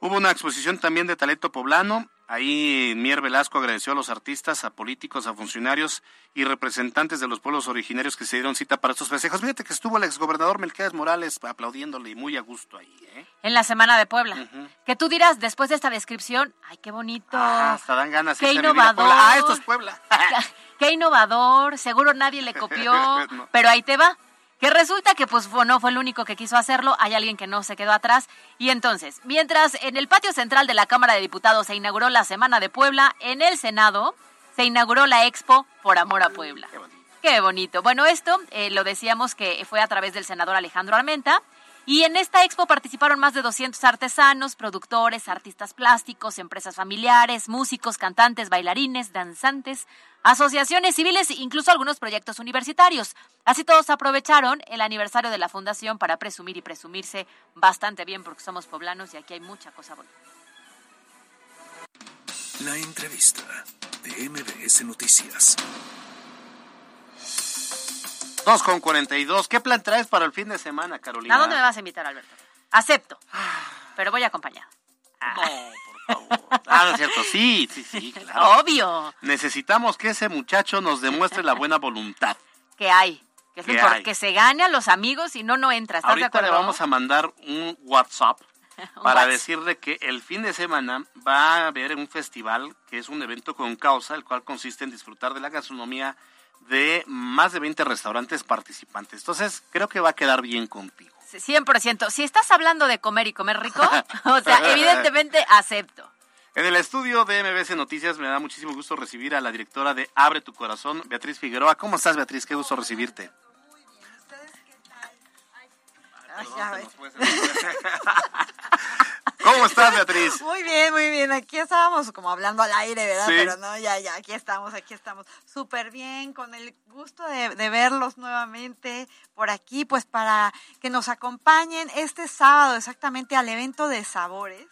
Hubo una exposición también de talento poblano. Ahí Mier Velasco agradeció a los artistas, a políticos, a funcionarios y representantes de los pueblos originarios que se dieron cita para estos festejos. Fíjate que estuvo el exgobernador Melquiades Morales aplaudiéndole y muy a gusto ahí. ¿eh? En la Semana de Puebla. Que tú dirás después de esta descripción, ay, qué bonito. Ah, hasta dan ganas. Qué a innovador. Ah, esto es Puebla. qué innovador, seguro nadie le copió, No. pero ahí te va. Que resulta que pues no fue el único que quiso hacerlo, hay alguien que no se quedó atrás. Y entonces, mientras en el patio central de la Cámara de Diputados se inauguró la Semana de Puebla, en el Senado se inauguró la Expo Por Amor a Puebla. Qué bonito. Bueno, esto eh, lo decíamos que fue a través del senador Alejandro Armenta. Y en esta expo participaron más de 200 artesanos, productores, artistas plásticos, empresas familiares, músicos, cantantes, bailarines, danzantes, asociaciones civiles e incluso algunos proyectos universitarios. Así todos aprovecharon el aniversario de la fundación para presumir y presumirse bastante bien porque somos poblanos y aquí hay mucha cosa bonita. La entrevista de MBS Noticias. 2 con 42. ¿Qué plan traes para el fin de semana, Carolina? ¿A dónde me vas a invitar, Alberto? Acepto, pero voy acompañada. Ah, no es cierto. Sí, sí, sí, claro. Obvio Necesitamos que ese muchacho nos demuestre la buena voluntad. que hay. Que, se gane a los amigos y no, no entra. ¿Estás de Ahorita acuerdo? le vamos a mandar un WhatsApp Un para WhatsApp. decirle que el fin de semana va a haber un festival que es un evento con causa, el cual consiste en disfrutar de la gastronomía de más de 20 restaurantes participantes. Entonces, creo que va a quedar bien contigo. 100%. Si estás hablando de comer y comer rico, o sea, evidentemente acepto. En el estudio de MBC Noticias me da muchísimo gusto recibir a la directora de Abre tu Corazón, Beatriz Figueroa. ¿Cómo estás, Beatriz? Qué gusto recibirte. ¿Cómo estás, Beatriz? Muy bien, muy bien. Aquí estábamos como hablando al aire, ¿verdad? Sí. Pero no, ya, ya, aquí estamos, aquí estamos. Súper bien, con el gusto de, de verlos nuevamente por aquí, pues para que nos acompañen este sábado exactamente al evento de sabores,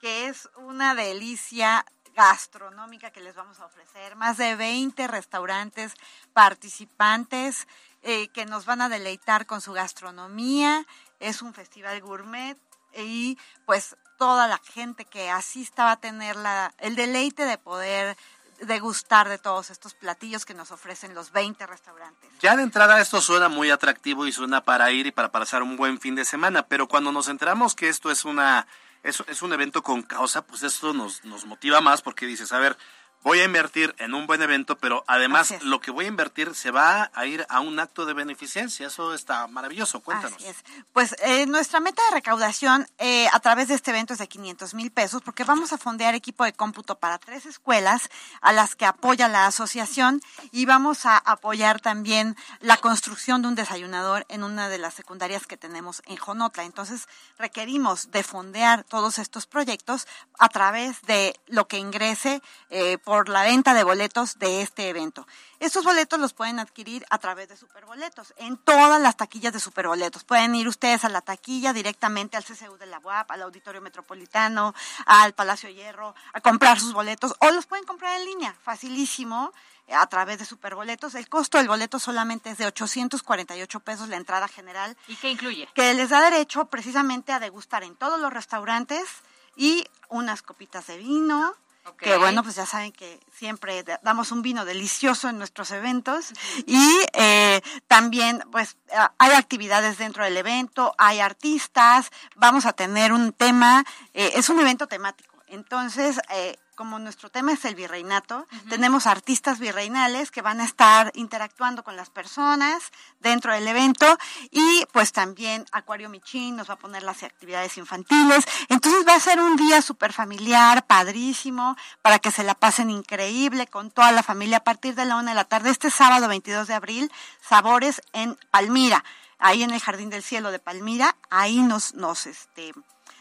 que es una delicia gastronómica que les vamos a ofrecer. Más de 20 restaurantes participantes eh, que nos van a deleitar con su gastronomía. Es un festival gourmet y pues toda la gente que asista va a tener la, el deleite de poder degustar de todos estos platillos que nos ofrecen los 20 restaurantes. Ya de entrada esto suena muy atractivo y suena para ir y para pasar un buen fin de semana, pero cuando nos enteramos que esto es una es, es un evento con causa, pues esto nos, nos motiva más porque dices, a ver, voy a invertir en un buen evento, pero además lo que voy a invertir se va a ir a un acto de beneficencia. Eso está maravilloso. Cuéntanos. Así es. Pues eh, nuestra meta de recaudación eh, a través de este evento es de 500 mil pesos, porque vamos a fondear equipo de cómputo para tres escuelas a las que apoya la asociación y vamos a apoyar también la construcción de un desayunador en una de las secundarias que tenemos en Jonotla. Entonces requerimos de fondear todos estos proyectos a través de lo que ingrese eh, por la venta de boletos de este evento. Estos boletos los pueden adquirir a través de Superboletos, en todas las taquillas de Superboletos. Pueden ir ustedes a la taquilla directamente al CCU de la UAP, al Auditorio Metropolitano, al Palacio Hierro, a comprar sus boletos o los pueden comprar en línea, facilísimo a través de Superboletos. El costo del boleto solamente es de 848 pesos la entrada general. ¿Y qué incluye? Que les da derecho precisamente a degustar en todos los restaurantes y unas copitas de vino, que bueno, pues ya saben que siempre damos un vino delicioso en nuestros eventos y eh, también pues hay actividades dentro del evento, hay artistas, vamos a tener un tema, eh, es un evento temático. Entonces, eh, como nuestro tema es el virreinato, tenemos artistas virreinales que van a estar interactuando con las personas dentro del evento y pues también Acuario Michín nos va a poner las actividades infantiles. Entonces va a ser un día súper familiar, padrísimo, para que se la pasen increíble con toda la familia a partir de la una de la tarde. Este sábado 22 de abril, Sabores en Palmira, ahí en el Jardín del Cielo de Palmira, ahí nos, nos, este,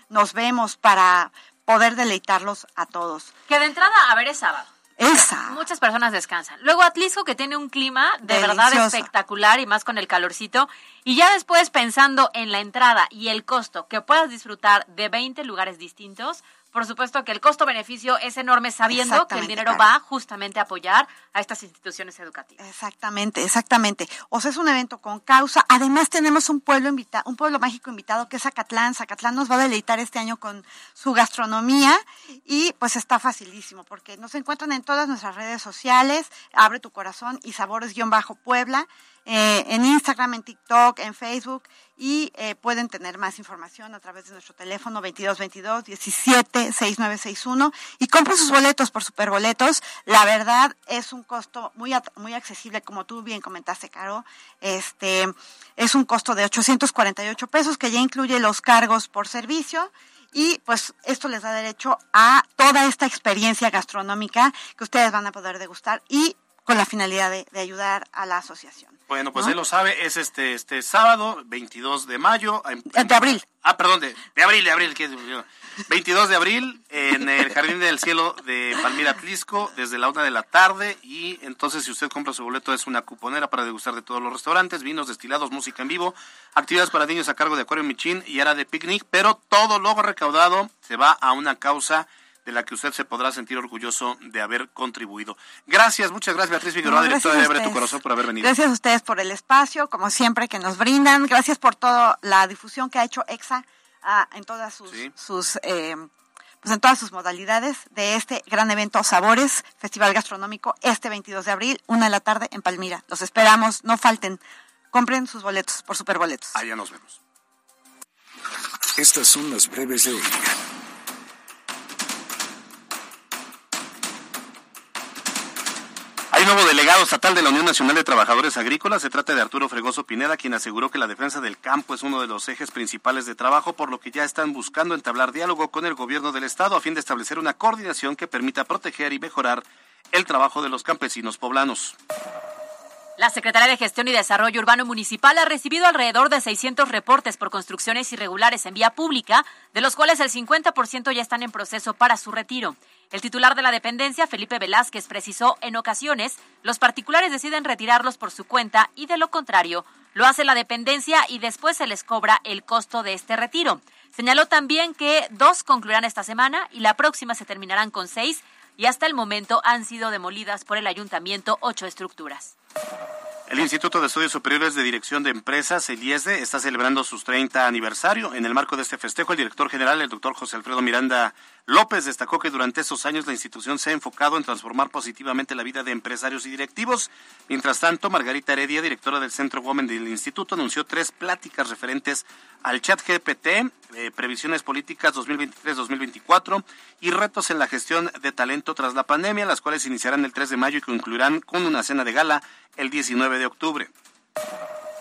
nos vemos para poder deleitarlos a todos. Que de entrada, a ver, es sábado. Esa. Muchas personas descansan. Luego Atlisco, que tiene un clima de verdad espectacular y más con el calorcito. Y ya después pensando en la entrada y el costo, que puedas disfrutar de 20 lugares distintos, por supuesto que el costo-beneficio es enorme sabiendo que el dinero va justamente a apoyar a estas instituciones educativas. Exactamente, exactamente. O sea, es un evento con causa. Además tenemos un pueblo invitado, un pueblo mágico invitado que es Zacatlán. Zacatlán nos va a deleitar este año con su gastronomía y pues está facilísimo porque nos encuentran en todas nuestras redes sociales, Abre tu corazón y Sabores-Puebla. Eh, en Instagram, en TikTok, en Facebook y eh, pueden tener más información a través de nuestro teléfono 2222 17 6961 y compren sus boletos por Superboletos. La verdad es un costo muy muy accesible como tú bien comentaste, Caro. Este es un costo de 848 pesos que ya incluye los cargos por servicio y pues esto les da derecho a toda esta experiencia gastronómica que ustedes van a poder degustar y con la finalidad de, ayudar a la asociación. Bueno, pues él lo sabe, es este este sábado, 22 de mayo. de abril. Ah, perdón, de, abril, de abril, que 22 de abril en el Jardín del Cielo de Palmira Tlisco, desde la una de la tarde. Y entonces, si usted compra su boleto, es una cuponera para degustar de todos los restaurantes, vinos destilados, música en vivo, actividades para niños a cargo de Acuario Michín y área de picnic, pero todo lo recaudado se va a una causa de la que usted se podrá sentir orgulloso de haber contribuido. Gracias, muchas gracias Beatriz Figueroa, directora de Abre tu Corazón, por haber venido. Gracias a ustedes por el espacio, como siempre, que nos brindan. Gracias por toda la difusión que ha hecho EXA ah, en todas sus... sus eh, pues en todas sus modalidades de este gran evento Sabores, Festival Gastronómico, este 22 de abril, una de la tarde en Palmira. Los esperamos, no falten. Compren sus boletos por Superboletos. Allá nos vemos. Estas son las breves de hoy. Nuevo delegado estatal de la Unión Nacional de Trabajadores Agrícolas. Se trata de Arturo Fregoso Pineda, quien aseguró que la defensa del campo es uno de los ejes principales de trabajo, por lo que ya están buscando entablar diálogo con el gobierno del Estado a fin de establecer una coordinación que permita proteger y mejorar el trabajo de los campesinos poblanos. La Secretaría de Gestión y Desarrollo Urbano Municipal ha recibido alrededor de 600 reportes por construcciones irregulares en vía pública, de los cuales el 50% ya están en proceso para su retiro. El titular de la dependencia, Felipe Velázquez, precisó en ocasiones los particulares deciden retirarlos por su cuenta y de lo contrario lo hace la dependencia y después se les cobra el costo de este retiro. Señaló también que dos concluirán esta semana y la próxima se terminarán con seis y hasta el momento han sido demolidas por el ayuntamiento ocho estructuras. El Instituto de Estudios Superiores de Dirección de Empresas, el IESDE, está celebrando sus 30 aniversario. En el marco de este festejo, el director general, el doctor José Alfredo Miranda López, destacó que durante estos años la institución se ha enfocado en transformar positivamente la vida de empresarios y directivos. Mientras tanto, Margarita Heredia, directora del Centro Women del Instituto, anunció tres pláticas referentes al chat GPT, eh, previsiones políticas 2023-2024 y retos en la gestión de talento tras la pandemia, las cuales iniciarán el 3 de mayo y concluirán con una cena de gala el 19 de octubre.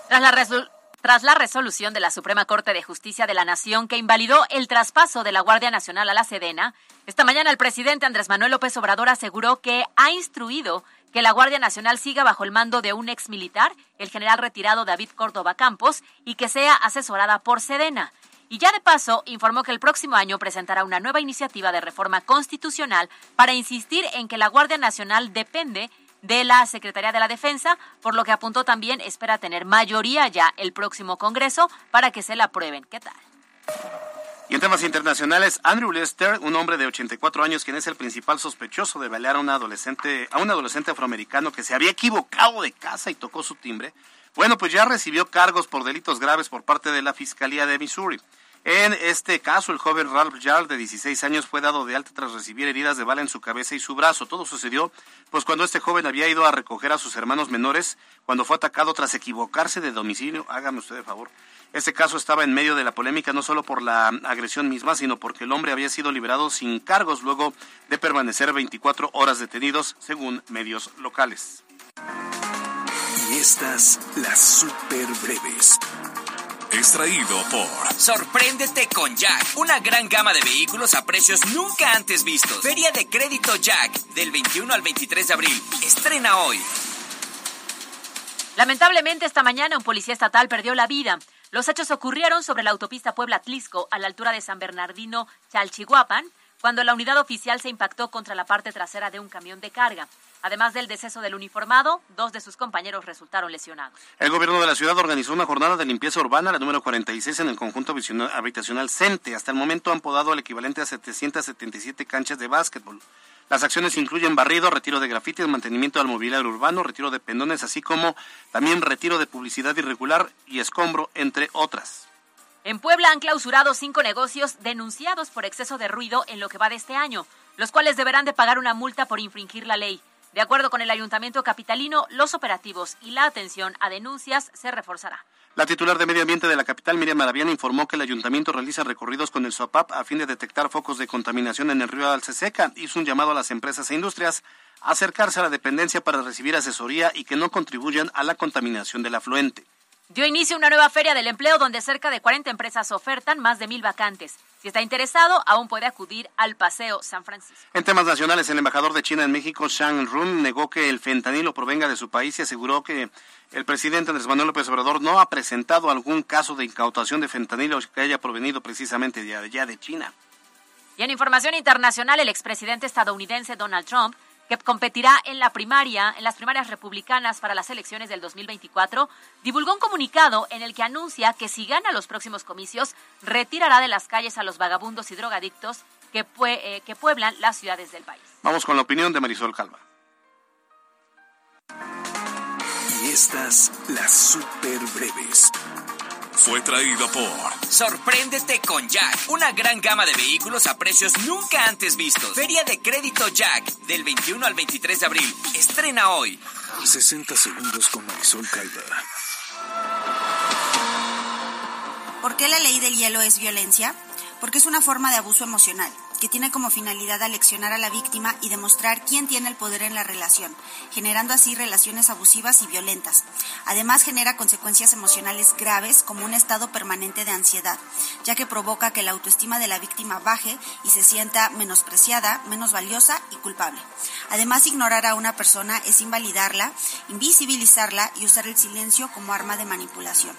Tras la, tras la resolución de la Suprema Corte de Justicia de la Nación que invalidó el traspaso de la Guardia Nacional a la Sedena, esta mañana el presidente Andrés Manuel López Obrador aseguró que ha instruido que la Guardia Nacional siga bajo el mando de un ex militar, el general retirado David Córdoba Campos, y que sea asesorada por Sedena. Y ya de paso, informó que el próximo año presentará una nueva iniciativa de reforma constitucional para insistir en que la Guardia Nacional depende de la Secretaría de la Defensa, por lo que apuntó también espera tener mayoría ya el próximo Congreso para que se la aprueben. ¿Qué tal? Y en temas internacionales, Andrew Lester, un hombre de 84 años, quien es el principal sospechoso de balear a un adolescente, a un adolescente afroamericano que se había equivocado de casa y tocó su timbre, bueno, pues ya recibió cargos por delitos graves por parte de la Fiscalía de Missouri. En este caso, el joven Ralph Jarl, de 16 años, fue dado de alta tras recibir heridas de bala en su cabeza y su brazo. Todo sucedió pues cuando este joven había ido a recoger a sus hermanos menores cuando fue atacado tras equivocarse de domicilio. Hágame usted el favor. Este caso estaba en medio de la polémica no solo por la agresión misma, sino porque el hombre había sido liberado sin cargos luego de permanecer 24 horas detenidos, según medios locales. Y estas las super breves. Extraído por Sorpréndete con Jack, una gran gama de vehículos a precios nunca antes vistos. Feria de Crédito Jack, del 21 al 23 de abril. Estrena hoy. Lamentablemente esta mañana un policía estatal perdió la vida. Los hechos ocurrieron sobre la autopista Puebla-Tlisco, a la altura de San Bernardino, Chalchihuapan, cuando la unidad oficial se impactó contra la parte trasera de un camión de carga. Además del deceso del uniformado, dos de sus compañeros resultaron lesionados. El gobierno de la ciudad organizó una jornada de limpieza urbana, la número 46, en el conjunto habitacional CENTE. Hasta el momento han podado el equivalente a 777 canchas de básquetbol. Las acciones incluyen barrido, retiro de grafitis, mantenimiento del mobiliario urbano, retiro de pendones, así como también retiro de publicidad irregular y escombro, entre otras. En Puebla han clausurado cinco negocios denunciados por exceso de ruido en lo que va de este año, los cuales deberán de pagar una multa por infringir la ley. De acuerdo con el Ayuntamiento Capitalino, los operativos y la atención a denuncias se reforzará. La titular de Medio Ambiente de la capital, Miriam Maraviana, informó que el ayuntamiento realiza recorridos con el SOAPAP a fin de detectar focos de contaminación en el río Alceseca. Hizo un llamado a las empresas e industrias a acercarse a la dependencia para recibir asesoría y que no contribuyan a la contaminación del afluente. Dio inicio una nueva feria del empleo donde cerca de 40 empresas ofertan más de mil vacantes. Si está interesado, aún puede acudir al Paseo San Francisco. En temas nacionales, el embajador de China en México, Shang Run, negó que el fentanilo provenga de su país y aseguró que el presidente Andrés Manuel López Obrador no ha presentado algún caso de incautación de fentanilo que haya provenido precisamente de allá de China. Y en información internacional, el expresidente estadounidense Donald Trump que competirá en la primaria, en las primarias republicanas para las elecciones del 2024, divulgó un comunicado en el que anuncia que si gana los próximos comicios, retirará de las calles a los vagabundos y drogadictos que, eh, que pueblan las ciudades del país. Vamos con la opinión de Marisol Calva. Y estas las super breves fue traído por Sorpréndete con Jack, una gran gama de vehículos a precios nunca antes vistos. Feria de Crédito Jack, del 21 al 23 de abril. Estrena hoy. 60 segundos con Marisol Calva. ¿Por qué la ley del hielo es violencia? Porque es una forma de abuso emocional que tiene como finalidad aleccionar a la víctima y demostrar quién tiene el poder en la relación, generando así relaciones abusivas y violentas. Además genera consecuencias emocionales graves como un estado permanente de ansiedad, ya que provoca que la autoestima de la víctima baje y se sienta menospreciada, menos valiosa y culpable. Además, ignorar a una persona es invalidarla, invisibilizarla y usar el silencio como arma de manipulación.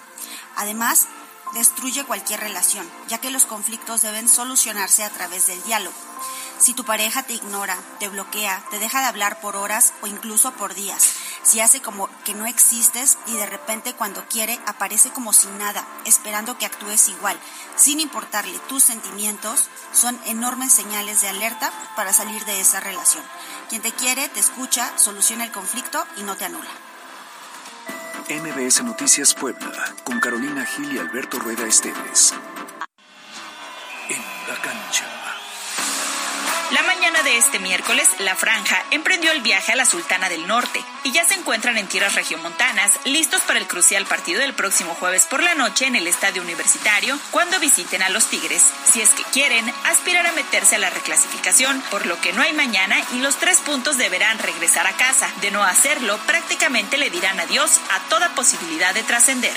Además, destruye cualquier relación, ya que los conflictos deben solucionarse a través del diálogo. Si tu pareja te ignora, te bloquea, te deja de hablar por horas o incluso por días, si hace como que no existes y de repente cuando quiere aparece como sin nada, esperando que actúes igual, sin importarle tus sentimientos, son enormes señales de alerta para salir de esa relación. Quien te quiere, te escucha, soluciona el conflicto y no te anula. MBS Noticias Puebla, con Carolina Gil y Alberto Rueda Esteves. De este miércoles, la Franja emprendió el viaje a la Sultana del Norte y ya se encuentran en tierras regiomontanas, listos para el crucial partido del próximo jueves por la noche en el Estadio Universitario, cuando visiten a los Tigres. Si es que quieren, aspirar a meterse a la reclasificación, por lo que no hay mañana y los tres puntos deberán regresar a casa. De no hacerlo, prácticamente le dirán adiós a toda posibilidad de trascender.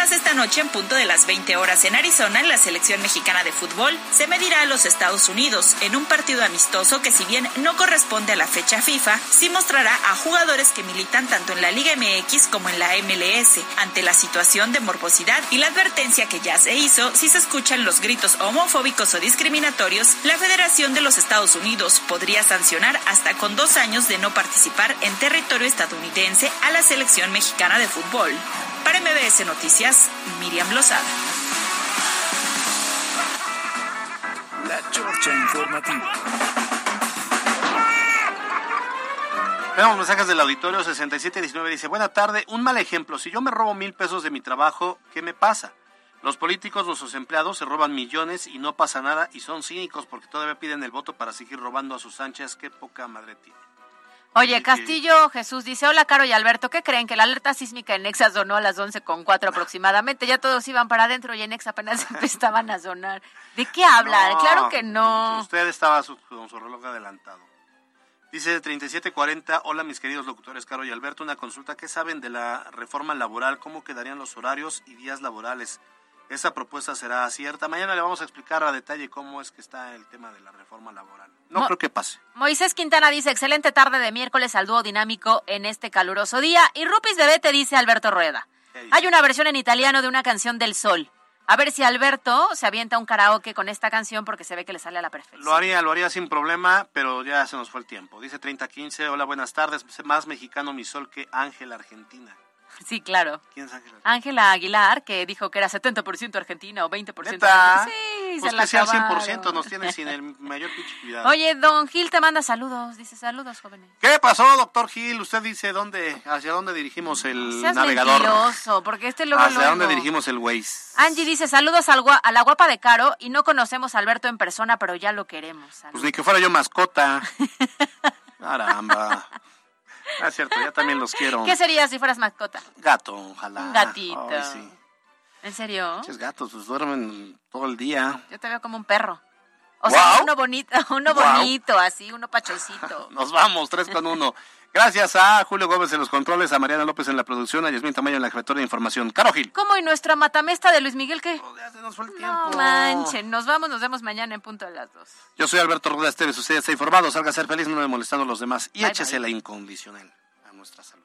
Además, esta noche, en punto de las 20 horas en Arizona, la selección mexicana de fútbol se medirá a los Estados Unidos en un partido amistoso que, si bien no corresponde a la fecha FIFA, sí mostrará a jugadores que militan tanto en la Liga MX como en la MLS, ante la situación de morbosidad y la advertencia que ya se hizo si se escuchan los gritos homofóbicos o discriminatorios, la Federación de los Estados Unidos podría sancionar hasta con dos años de no participar en territorio estadounidense a la selección mexicana de fútbol. Para MBS Noticias, Miriam Lozada. La Chorcha Informativa. Tenemos mensajes del auditorio 6719. Dice, buena tarde, un mal ejemplo. Si yo me robo mil pesos de mi trabajo, ¿qué me pasa? Los políticos, nuestros empleados, se roban millones y no pasa nada y son cínicos porque todavía piden el voto para seguir robando a sus anchas. Qué poca madre tiene. Oye, Castillo Jesús dice, hola Caro y Alberto, ¿qué creen? Que la alerta sísmica en Nexa sonó a las 11 con cuatro aproximadamente, ya todos iban para adentro y en Nexa apenas empezaban a sonar. ¿De qué hablan? No, claro que no. Usted estaba su- con su reloj adelantado. Dice 3740, hola mis queridos locutores Caro y Alberto, una consulta, ¿qué saben de la reforma laboral? ¿Cómo quedarían los horarios y días laborales? ¿Esa propuesta será cierta? Mañana le vamos a explicar a detalle cómo es que está el tema de la reforma laboral. No Mo- creo que pase. Moisés Quintana dice, excelente tarde de miércoles al dúo dinámico en este caluroso día. Y Rupis Bebé te dice Alberto Rueda. Hay una versión en italiano de una canción del sol. A ver si Alberto se avienta un karaoke con esta canción porque se ve que le sale a la perfección. Lo haría, lo haría sin problema, pero ya se nos fue el tiempo. Dice 3015, hola, buenas tardes. Más mexicano mi sol que Ángel Argentina. Sí, claro. ¿Quién es Ángel? Ángela Aguilar, que dijo que era 70% argentina o 20% ¿Neta? argentina. Sí, Pues se la que sea al acabaron. 100% nos tiene sin el mayor pinche cuidado. Oye, don Gil te manda saludos. Dice saludos, jóvenes. ¿Qué pasó, doctor Gil? Usted dice dónde, hacia dónde dirigimos el Seas navegador. mentiroso, porque este luego, ¿Hacia luego- dónde dirigimos el Waze? Angie dice saludos al gua- a la guapa de Caro y no conocemos a Alberto en persona, pero ya lo queremos. Saludos. Pues ni que fuera yo mascota. Caramba. Ah, es cierto, ya también los quiero. ¿Qué sería si fueras mascota? Gato, ojalá. Un gatito. Ay, sí. ¿En serio? Pinches gatos, pues duermen todo el día. Yo te veo como un perro. O sea, Guau. uno bonito, uno Guau. bonito, así, uno pachoncito. Nos vamos, tres con uno. Gracias a Julio Gómez en los controles, a Mariana López en la producción, a Yasmín Tamayo en la jefatura de información. Caro Gil. ¿Cómo y nuestra matamesta de Luis Miguel nos fue el No manchen, nos vamos, nos vemos mañana en punto de las dos. Yo soy Alberto Rueda Esteves, usted está informado, salga a ser feliz, no me molestando a los demás y Bye, échese bye. la incondicional a nuestra salud.